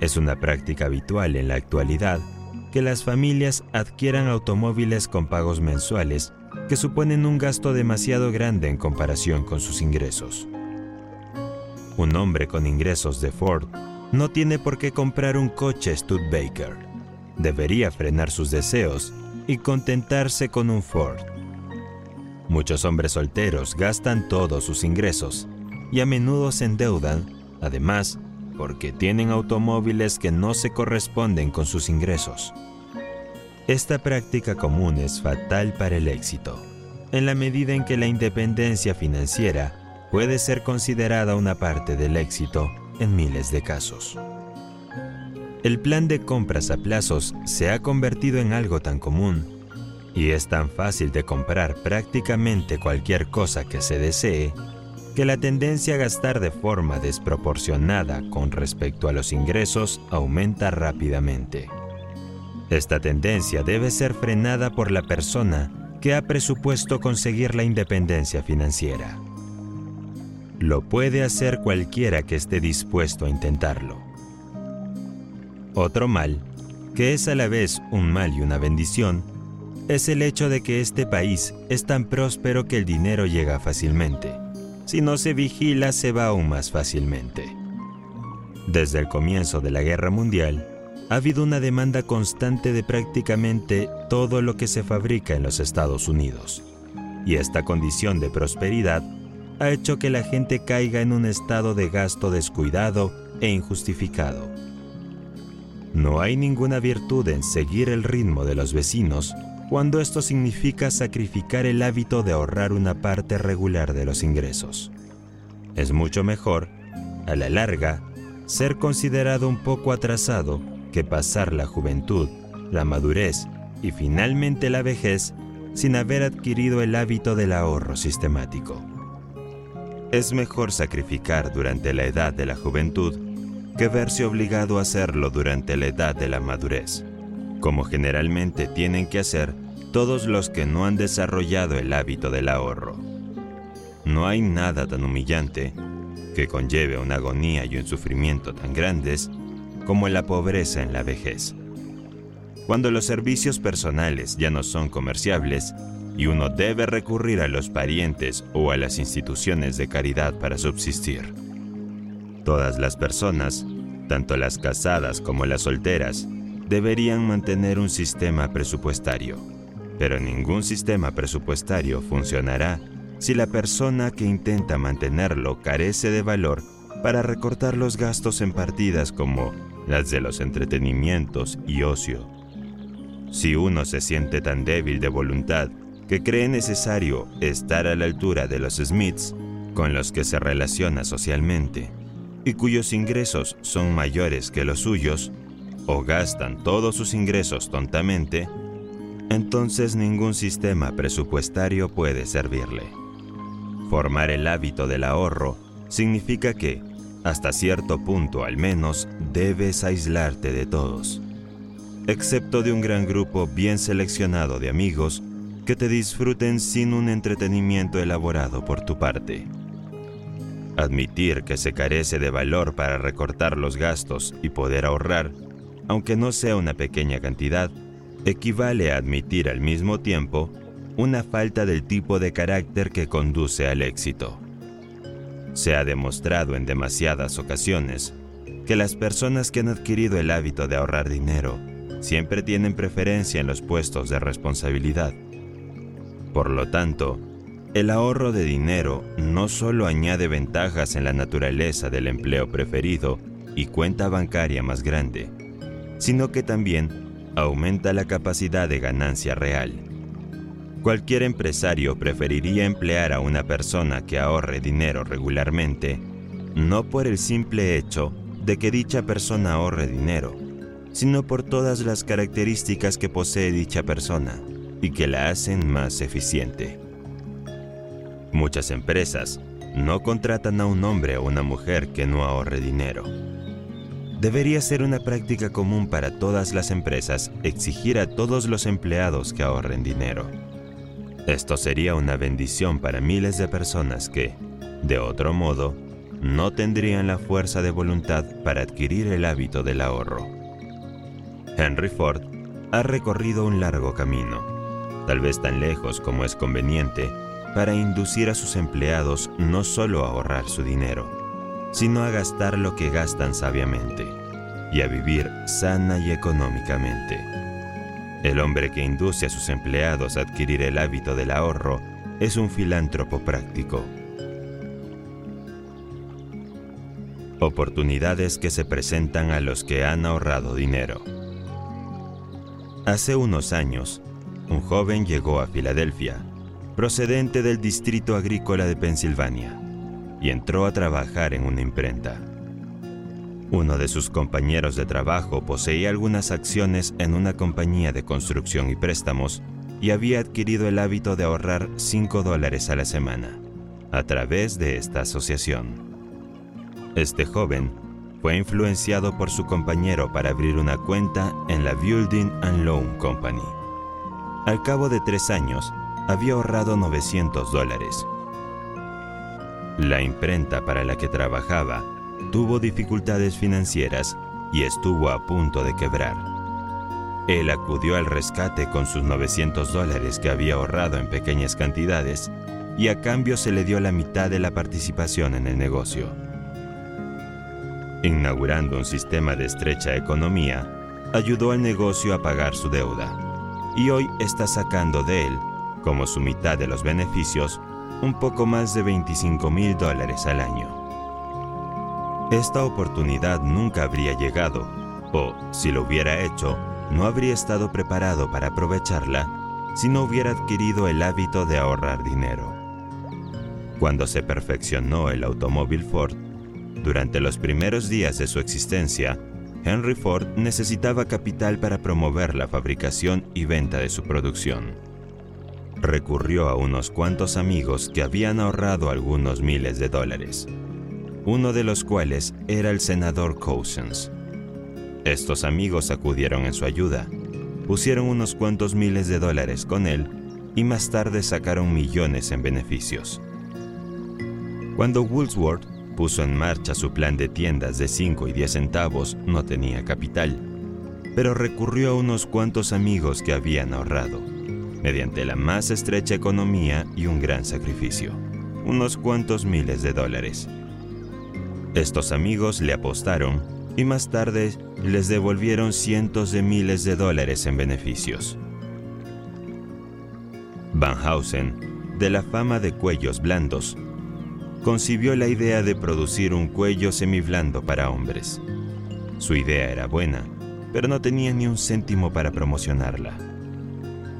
Es una práctica habitual en la actualidad que las familias adquieran automóviles con pagos mensuales que suponen un gasto demasiado grande en comparación con sus ingresos. Un hombre con ingresos de Ford no tiene por qué comprar un coche Studebaker. Debería frenar sus deseos y contentarse con un Ford. Muchos hombres solteros gastan todos sus ingresos y a menudo se endeudan, además, porque tienen automóviles que no se corresponden con sus ingresos. Esta práctica común es fatal para el éxito, en la medida en que la independencia financiera puede ser considerada una parte del éxito en miles de casos. El plan de compras a plazos se ha convertido en algo tan común y es tan fácil de comprar prácticamente cualquier cosa que se desee, que la tendencia a gastar de forma desproporcionada con respecto a los ingresos aumenta rápidamente. Esta tendencia debe ser frenada por la persona que ha presupuesto conseguir la independencia financiera. Lo puede hacer cualquiera que esté dispuesto a intentarlo. Otro mal, que es a la vez un mal y una bendición, es el hecho de que este país es tan próspero que el dinero llega fácilmente. Si no se vigila, se va aún más fácilmente. Desde el comienzo de la Guerra Mundial, ha habido una demanda constante de prácticamente todo lo que se fabrica en los Estados Unidos. Y esta condición de prosperidad ha hecho que la gente caiga en un estado de gasto descuidado e injustificado. No hay ninguna virtud en seguir el ritmo de los vecinos cuando esto significa sacrificar el hábito de ahorrar una parte regular de los ingresos. Es mucho mejor, a la larga, ser considerado un poco atrasado que pasar la juventud, la madurez y finalmente la vejez sin haber adquirido el hábito del ahorro sistemático. Es mejor sacrificar durante la edad de la juventud que verse obligado a hacerlo durante la edad de la madurez, como generalmente tienen que hacer todos los que no han desarrollado el hábito del ahorro. No hay nada tan humillante que conlleve una agonía y un sufrimiento tan grandes como la pobreza en la vejez. Cuando los servicios personales ya no son comerciables y uno debe recurrir a los parientes o a las instituciones de caridad para subsistir. Todas las personas, tanto las casadas como las solteras, deberían mantener un sistema presupuestario pero ningún sistema presupuestario funcionará si la persona que intenta mantenerlo carece de valor para recortar los gastos en partidas como las de los entretenimientos y ocio. Si uno se siente tan débil de voluntad que cree necesario estar a la altura de los Smiths, con los que se relaciona socialmente, y cuyos ingresos son mayores que los suyos, o gastan todos sus ingresos tontamente, entonces ningún sistema presupuestario puede servirle. Formar el hábito del ahorro significa que, hasta cierto punto al menos, debes aislarte de todos, excepto de un gran grupo bien seleccionado de amigos que te disfruten sin un entretenimiento elaborado por tu parte. Admitir que se carece de valor para recortar los gastos y poder ahorrar, aunque no sea una pequeña cantidad, equivale a admitir al mismo tiempo una falta del tipo de carácter que conduce al éxito. Se ha demostrado en demasiadas ocasiones que las personas que han adquirido el hábito de ahorrar dinero siempre tienen preferencia en los puestos de responsabilidad. Por lo tanto, el ahorro de dinero no solo añade ventajas en la naturaleza del empleo preferido y cuenta bancaria más grande, sino que también aumenta la capacidad de ganancia real. Cualquier empresario preferiría emplear a una persona que ahorre dinero regularmente, no por el simple hecho de que dicha persona ahorre dinero, sino por todas las características que posee dicha persona y que la hacen más eficiente. Muchas empresas no contratan a un hombre o una mujer que no ahorre dinero. Debería ser una práctica común para todas las empresas exigir a todos los empleados que ahorren dinero. Esto sería una bendición para miles de personas que, de otro modo, no tendrían la fuerza de voluntad para adquirir el hábito del ahorro. Henry Ford ha recorrido un largo camino, tal vez tan lejos como es conveniente, para inducir a sus empleados no solo a ahorrar su dinero, sino a gastar lo que gastan sabiamente y a vivir sana y económicamente. El hombre que induce a sus empleados a adquirir el hábito del ahorro es un filántropo práctico. Oportunidades que se presentan a los que han ahorrado dinero. Hace unos años, un joven llegó a Filadelfia, procedente del Distrito Agrícola de Pensilvania, y entró a trabajar en una imprenta. Uno de sus compañeros de trabajo poseía algunas acciones en una compañía de construcción y préstamos y había adquirido el hábito de ahorrar 5 dólares a la semana a través de esta asociación. Este joven fue influenciado por su compañero para abrir una cuenta en la Building and Loan Company. Al cabo de tres años, había ahorrado 900 dólares. La imprenta para la que trabajaba tuvo dificultades financieras y estuvo a punto de quebrar. Él acudió al rescate con sus 900 dólares que había ahorrado en pequeñas cantidades y a cambio se le dio la mitad de la participación en el negocio. Inaugurando un sistema de estrecha economía, ayudó al negocio a pagar su deuda y hoy está sacando de él, como su mitad de los beneficios, un poco más de 25 mil dólares al año. Esta oportunidad nunca habría llegado, o, si lo hubiera hecho, no habría estado preparado para aprovecharla si no hubiera adquirido el hábito de ahorrar dinero. Cuando se perfeccionó el automóvil Ford, durante los primeros días de su existencia, Henry Ford necesitaba capital para promover la fabricación y venta de su producción. Recurrió a unos cuantos amigos que habían ahorrado algunos miles de dólares uno de los cuales era el senador Cousins. Estos amigos acudieron en su ayuda, pusieron unos cuantos miles de dólares con él y más tarde sacaron millones en beneficios. Cuando Woolsworth puso en marcha su plan de tiendas de 5 y 10 centavos, no tenía capital, pero recurrió a unos cuantos amigos que habían ahorrado, mediante la más estrecha economía y un gran sacrificio, unos cuantos miles de dólares. Estos amigos le apostaron y más tarde les devolvieron cientos de miles de dólares en beneficios. Van Hausen, de la fama de cuellos blandos, concibió la idea de producir un cuello semiblando para hombres. Su idea era buena, pero no tenía ni un céntimo para promocionarla.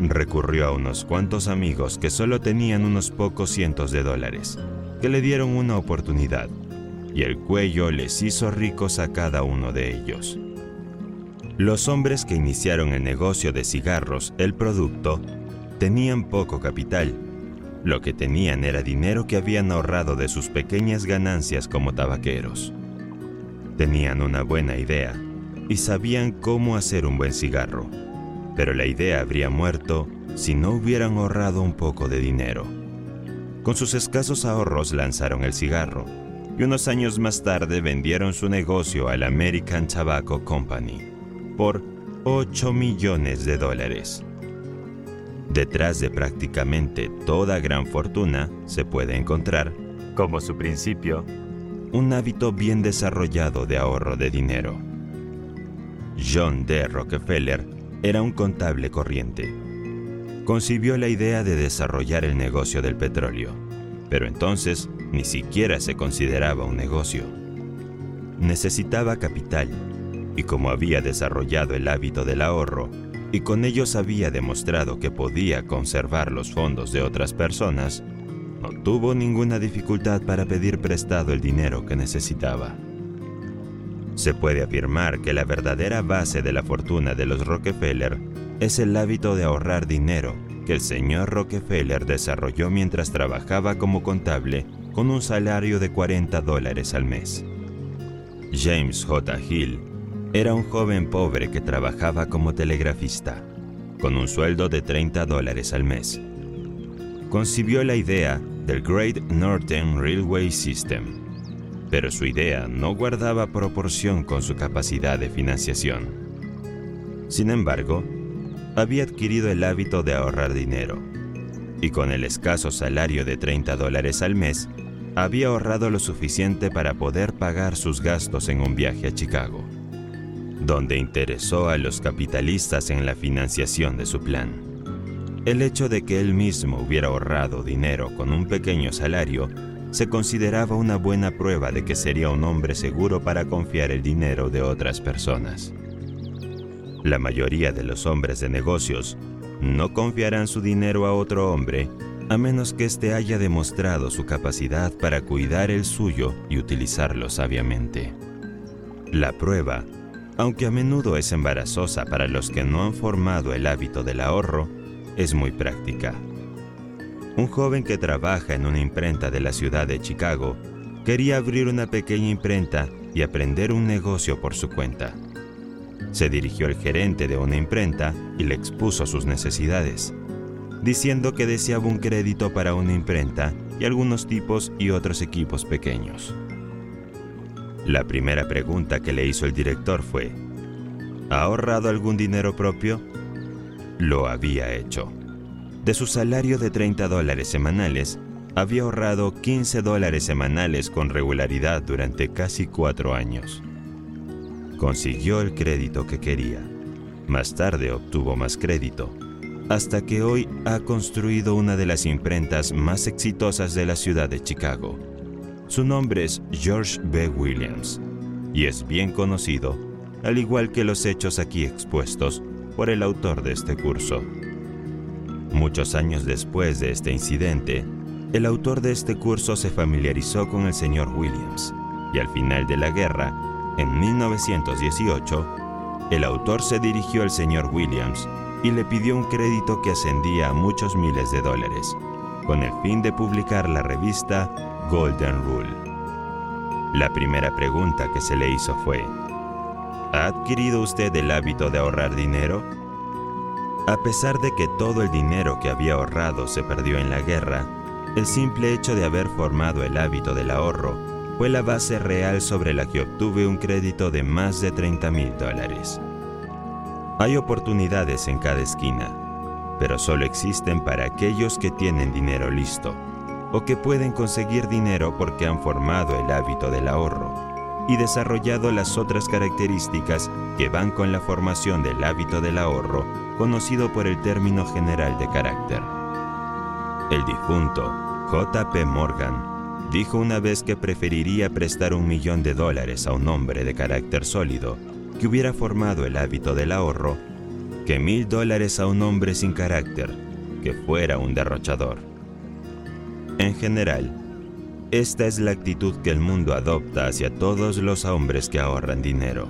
Recurrió a unos cuantos amigos que solo tenían unos pocos cientos de dólares, que le dieron una oportunidad, y el cuello les hizo ricos a cada uno de ellos. Los hombres que iniciaron el negocio de cigarros, el producto, tenían poco capital. Lo que tenían era dinero que habían ahorrado de sus pequeñas ganancias como tabaqueros. Tenían una buena idea y sabían cómo hacer un buen cigarro, pero la idea habría muerto si no hubieran ahorrado un poco de dinero. Con sus escasos ahorros lanzaron el cigarro y unos años más tarde vendieron su negocio al American Tobacco Company por 8 millones de dólares. Detrás de prácticamente toda gran fortuna se puede encontrar, como su principio, un hábito bien desarrollado de ahorro de dinero. John D. Rockefeller era un contable corriente. Concibió la idea de desarrollar el negocio del petróleo, pero entonces ni siquiera se consideraba un negocio. Necesitaba capital y como había desarrollado el hábito del ahorro y con ellos había demostrado que podía conservar los fondos de otras personas, no tuvo ninguna dificultad para pedir prestado el dinero que necesitaba. Se puede afirmar que la verdadera base de la fortuna de los Rockefeller es el hábito de ahorrar dinero que el señor Rockefeller desarrolló mientras trabajaba como contable con un salario de 40 dólares al mes. James J. Hill era un joven pobre que trabajaba como telegrafista, con un sueldo de 30 dólares al mes. Concibió la idea del Great Northern Railway System, pero su idea no guardaba proporción con su capacidad de financiación. Sin embargo, había adquirido el hábito de ahorrar dinero, y con el escaso salario de 30 dólares al mes, había ahorrado lo suficiente para poder pagar sus gastos en un viaje a Chicago donde interesó a los capitalistas en la financiación de su plan. El hecho de que él mismo hubiera ahorrado dinero con un pequeño salario se consideraba una buena prueba de que sería un hombre seguro para confiar el dinero de otras personas. La mayoría de los hombres de negocios no confiarán su dinero a otro hombre a menos que éste haya demostrado su capacidad para cuidar el suyo y utilizarlo sabiamente. La prueba aunque a menudo es embarazosa para los que no han formado el hábito del ahorro, es muy práctica. Un joven que trabaja en una imprenta de la ciudad de Chicago quería abrir una pequeña imprenta y aprender un negocio por su cuenta. Se dirigió al gerente de una imprenta y le expuso sus necesidades, diciendo que deseaba un crédito para una imprenta y algunos tipos y otros equipos pequeños. La primera pregunta que le hizo el director fue, ¿ha ahorrado algún dinero propio? Lo había hecho. De su salario de 30 dólares semanales, había ahorrado 15 dólares semanales con regularidad durante casi cuatro años. Consiguió el crédito que quería. Más tarde obtuvo más crédito, hasta que hoy ha construido una de las imprentas más exitosas de la ciudad de Chicago su nombre es George B. Williams y es bien conocido, al igual que los hechos aquí expuestos, por el autor de este curso. Muchos años después de este incidente, el autor de este curso se familiarizó con el señor Williams y al final de la guerra, en 1918, el autor se dirigió al señor Williams y le pidió un crédito que ascendía a muchos miles de dólares, con el fin de publicar la revista Golden Rule. La primera pregunta que se le hizo fue, ¿ha adquirido usted el hábito de ahorrar dinero? A pesar de que todo el dinero que había ahorrado se perdió en la guerra, el simple hecho de haber formado el hábito del ahorro fue la base real sobre la que obtuve un crédito de más de 30 mil dólares. Hay oportunidades en cada esquina, pero solo existen para aquellos que tienen dinero listo o que pueden conseguir dinero porque han formado el hábito del ahorro y desarrollado las otras características que van con la formación del hábito del ahorro, conocido por el término general de carácter. El difunto J.P. Morgan dijo una vez que preferiría prestar un millón de dólares a un hombre de carácter sólido que hubiera formado el hábito del ahorro que mil dólares a un hombre sin carácter que fuera un derrochador. En general, esta es la actitud que el mundo adopta hacia todos los hombres que ahorran dinero.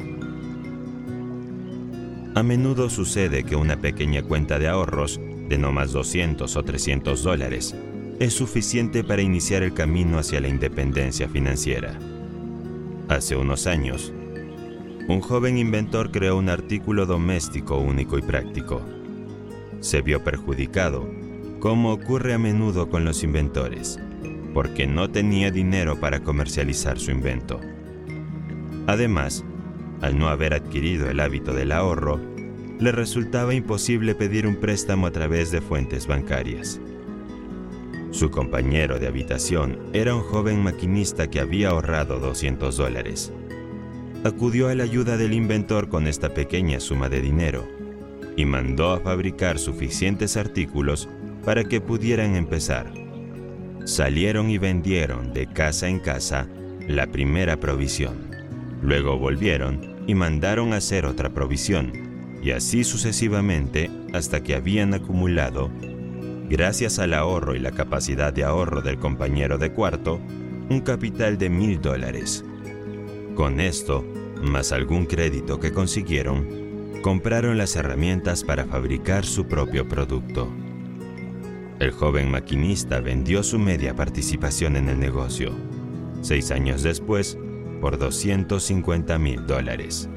A menudo sucede que una pequeña cuenta de ahorros de no más 200 o 300 dólares es suficiente para iniciar el camino hacia la independencia financiera. Hace unos años, un joven inventor creó un artículo doméstico único y práctico. Se vio perjudicado, como ocurre a menudo con los inventores porque no tenía dinero para comercializar su invento. Además, al no haber adquirido el hábito del ahorro, le resultaba imposible pedir un préstamo a través de fuentes bancarias. Su compañero de habitación era un joven maquinista que había ahorrado 200 dólares. Acudió a la ayuda del inventor con esta pequeña suma de dinero y mandó a fabricar suficientes artículos para que pudieran empezar. Salieron y vendieron de casa en casa la primera provisión. Luego volvieron y mandaron hacer otra provisión, y así sucesivamente hasta que habían acumulado, gracias al ahorro y la capacidad de ahorro del compañero de cuarto, un capital de mil dólares. Con esto, más algún crédito que consiguieron, compraron las herramientas para fabricar su propio producto. El joven maquinista vendió su media participación en el negocio, seis años después, por 250 mil dólares.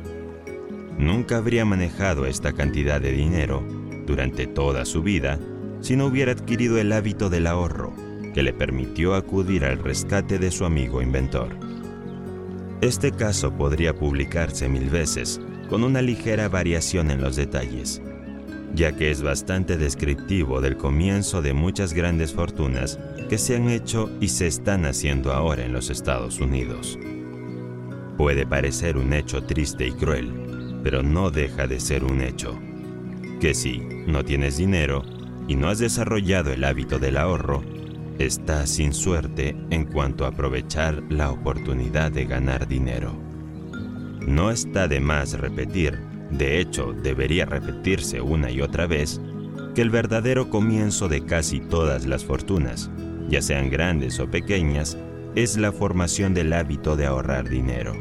Nunca habría manejado esta cantidad de dinero durante toda su vida si no hubiera adquirido el hábito del ahorro que le permitió acudir al rescate de su amigo inventor. Este caso podría publicarse mil veces, con una ligera variación en los detalles ya que es bastante descriptivo del comienzo de muchas grandes fortunas que se han hecho y se están haciendo ahora en los Estados Unidos. Puede parecer un hecho triste y cruel, pero no deja de ser un hecho. Que si no tienes dinero y no has desarrollado el hábito del ahorro, estás sin suerte en cuanto a aprovechar la oportunidad de ganar dinero. No está de más repetir de hecho, debería repetirse una y otra vez que el verdadero comienzo de casi todas las fortunas, ya sean grandes o pequeñas, es la formación del hábito de ahorrar dinero.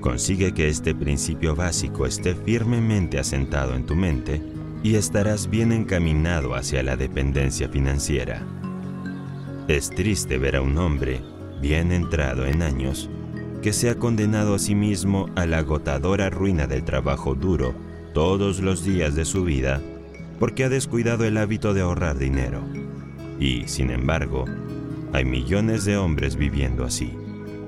Consigue que este principio básico esté firmemente asentado en tu mente y estarás bien encaminado hacia la dependencia financiera. Es triste ver a un hombre, bien entrado en años, que se ha condenado a sí mismo a la agotadora ruina del trabajo duro todos los días de su vida porque ha descuidado el hábito de ahorrar dinero. Y, sin embargo, hay millones de hombres viviendo así,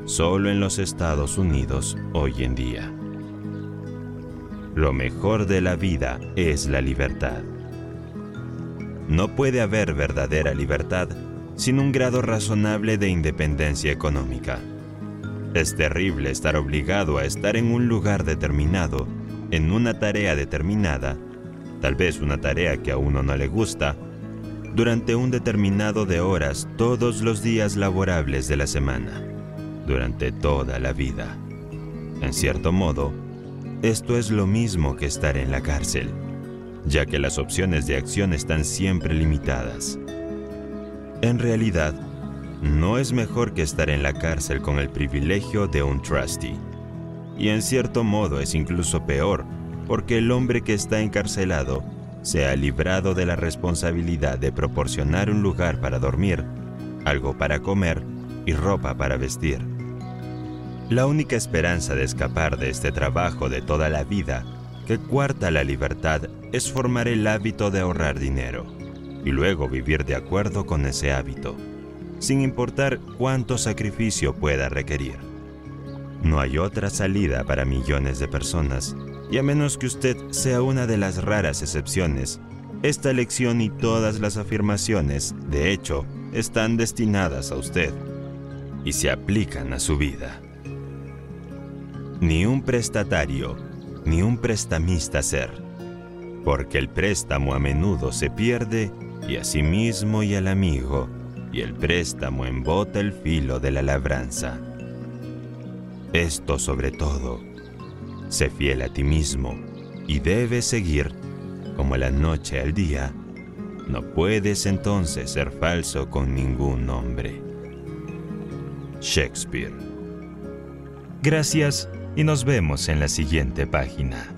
solo en los Estados Unidos hoy en día. Lo mejor de la vida es la libertad. No puede haber verdadera libertad sin un grado razonable de independencia económica. Es terrible estar obligado a estar en un lugar determinado, en una tarea determinada, tal vez una tarea que a uno no le gusta, durante un determinado de horas todos los días laborables de la semana, durante toda la vida. En cierto modo, esto es lo mismo que estar en la cárcel, ya que las opciones de acción están siempre limitadas. En realidad, no es mejor que estar en la cárcel con el privilegio de un trustee. Y en cierto modo es incluso peor, porque el hombre que está encarcelado se ha librado de la responsabilidad de proporcionar un lugar para dormir, algo para comer y ropa para vestir. La única esperanza de escapar de este trabajo de toda la vida que cuarta la libertad es formar el hábito de ahorrar dinero y luego vivir de acuerdo con ese hábito sin importar cuánto sacrificio pueda requerir. No hay otra salida para millones de personas, y a menos que usted sea una de las raras excepciones, esta lección y todas las afirmaciones, de hecho, están destinadas a usted y se aplican a su vida. Ni un prestatario, ni un prestamista ser, porque el préstamo a menudo se pierde y a sí mismo y al amigo y el préstamo embota el filo de la labranza. Esto sobre todo, Sé fiel a ti mismo y debes seguir como la noche al día. No puedes entonces ser falso con ningún hombre. Shakespeare. Gracias y nos vemos en la siguiente página.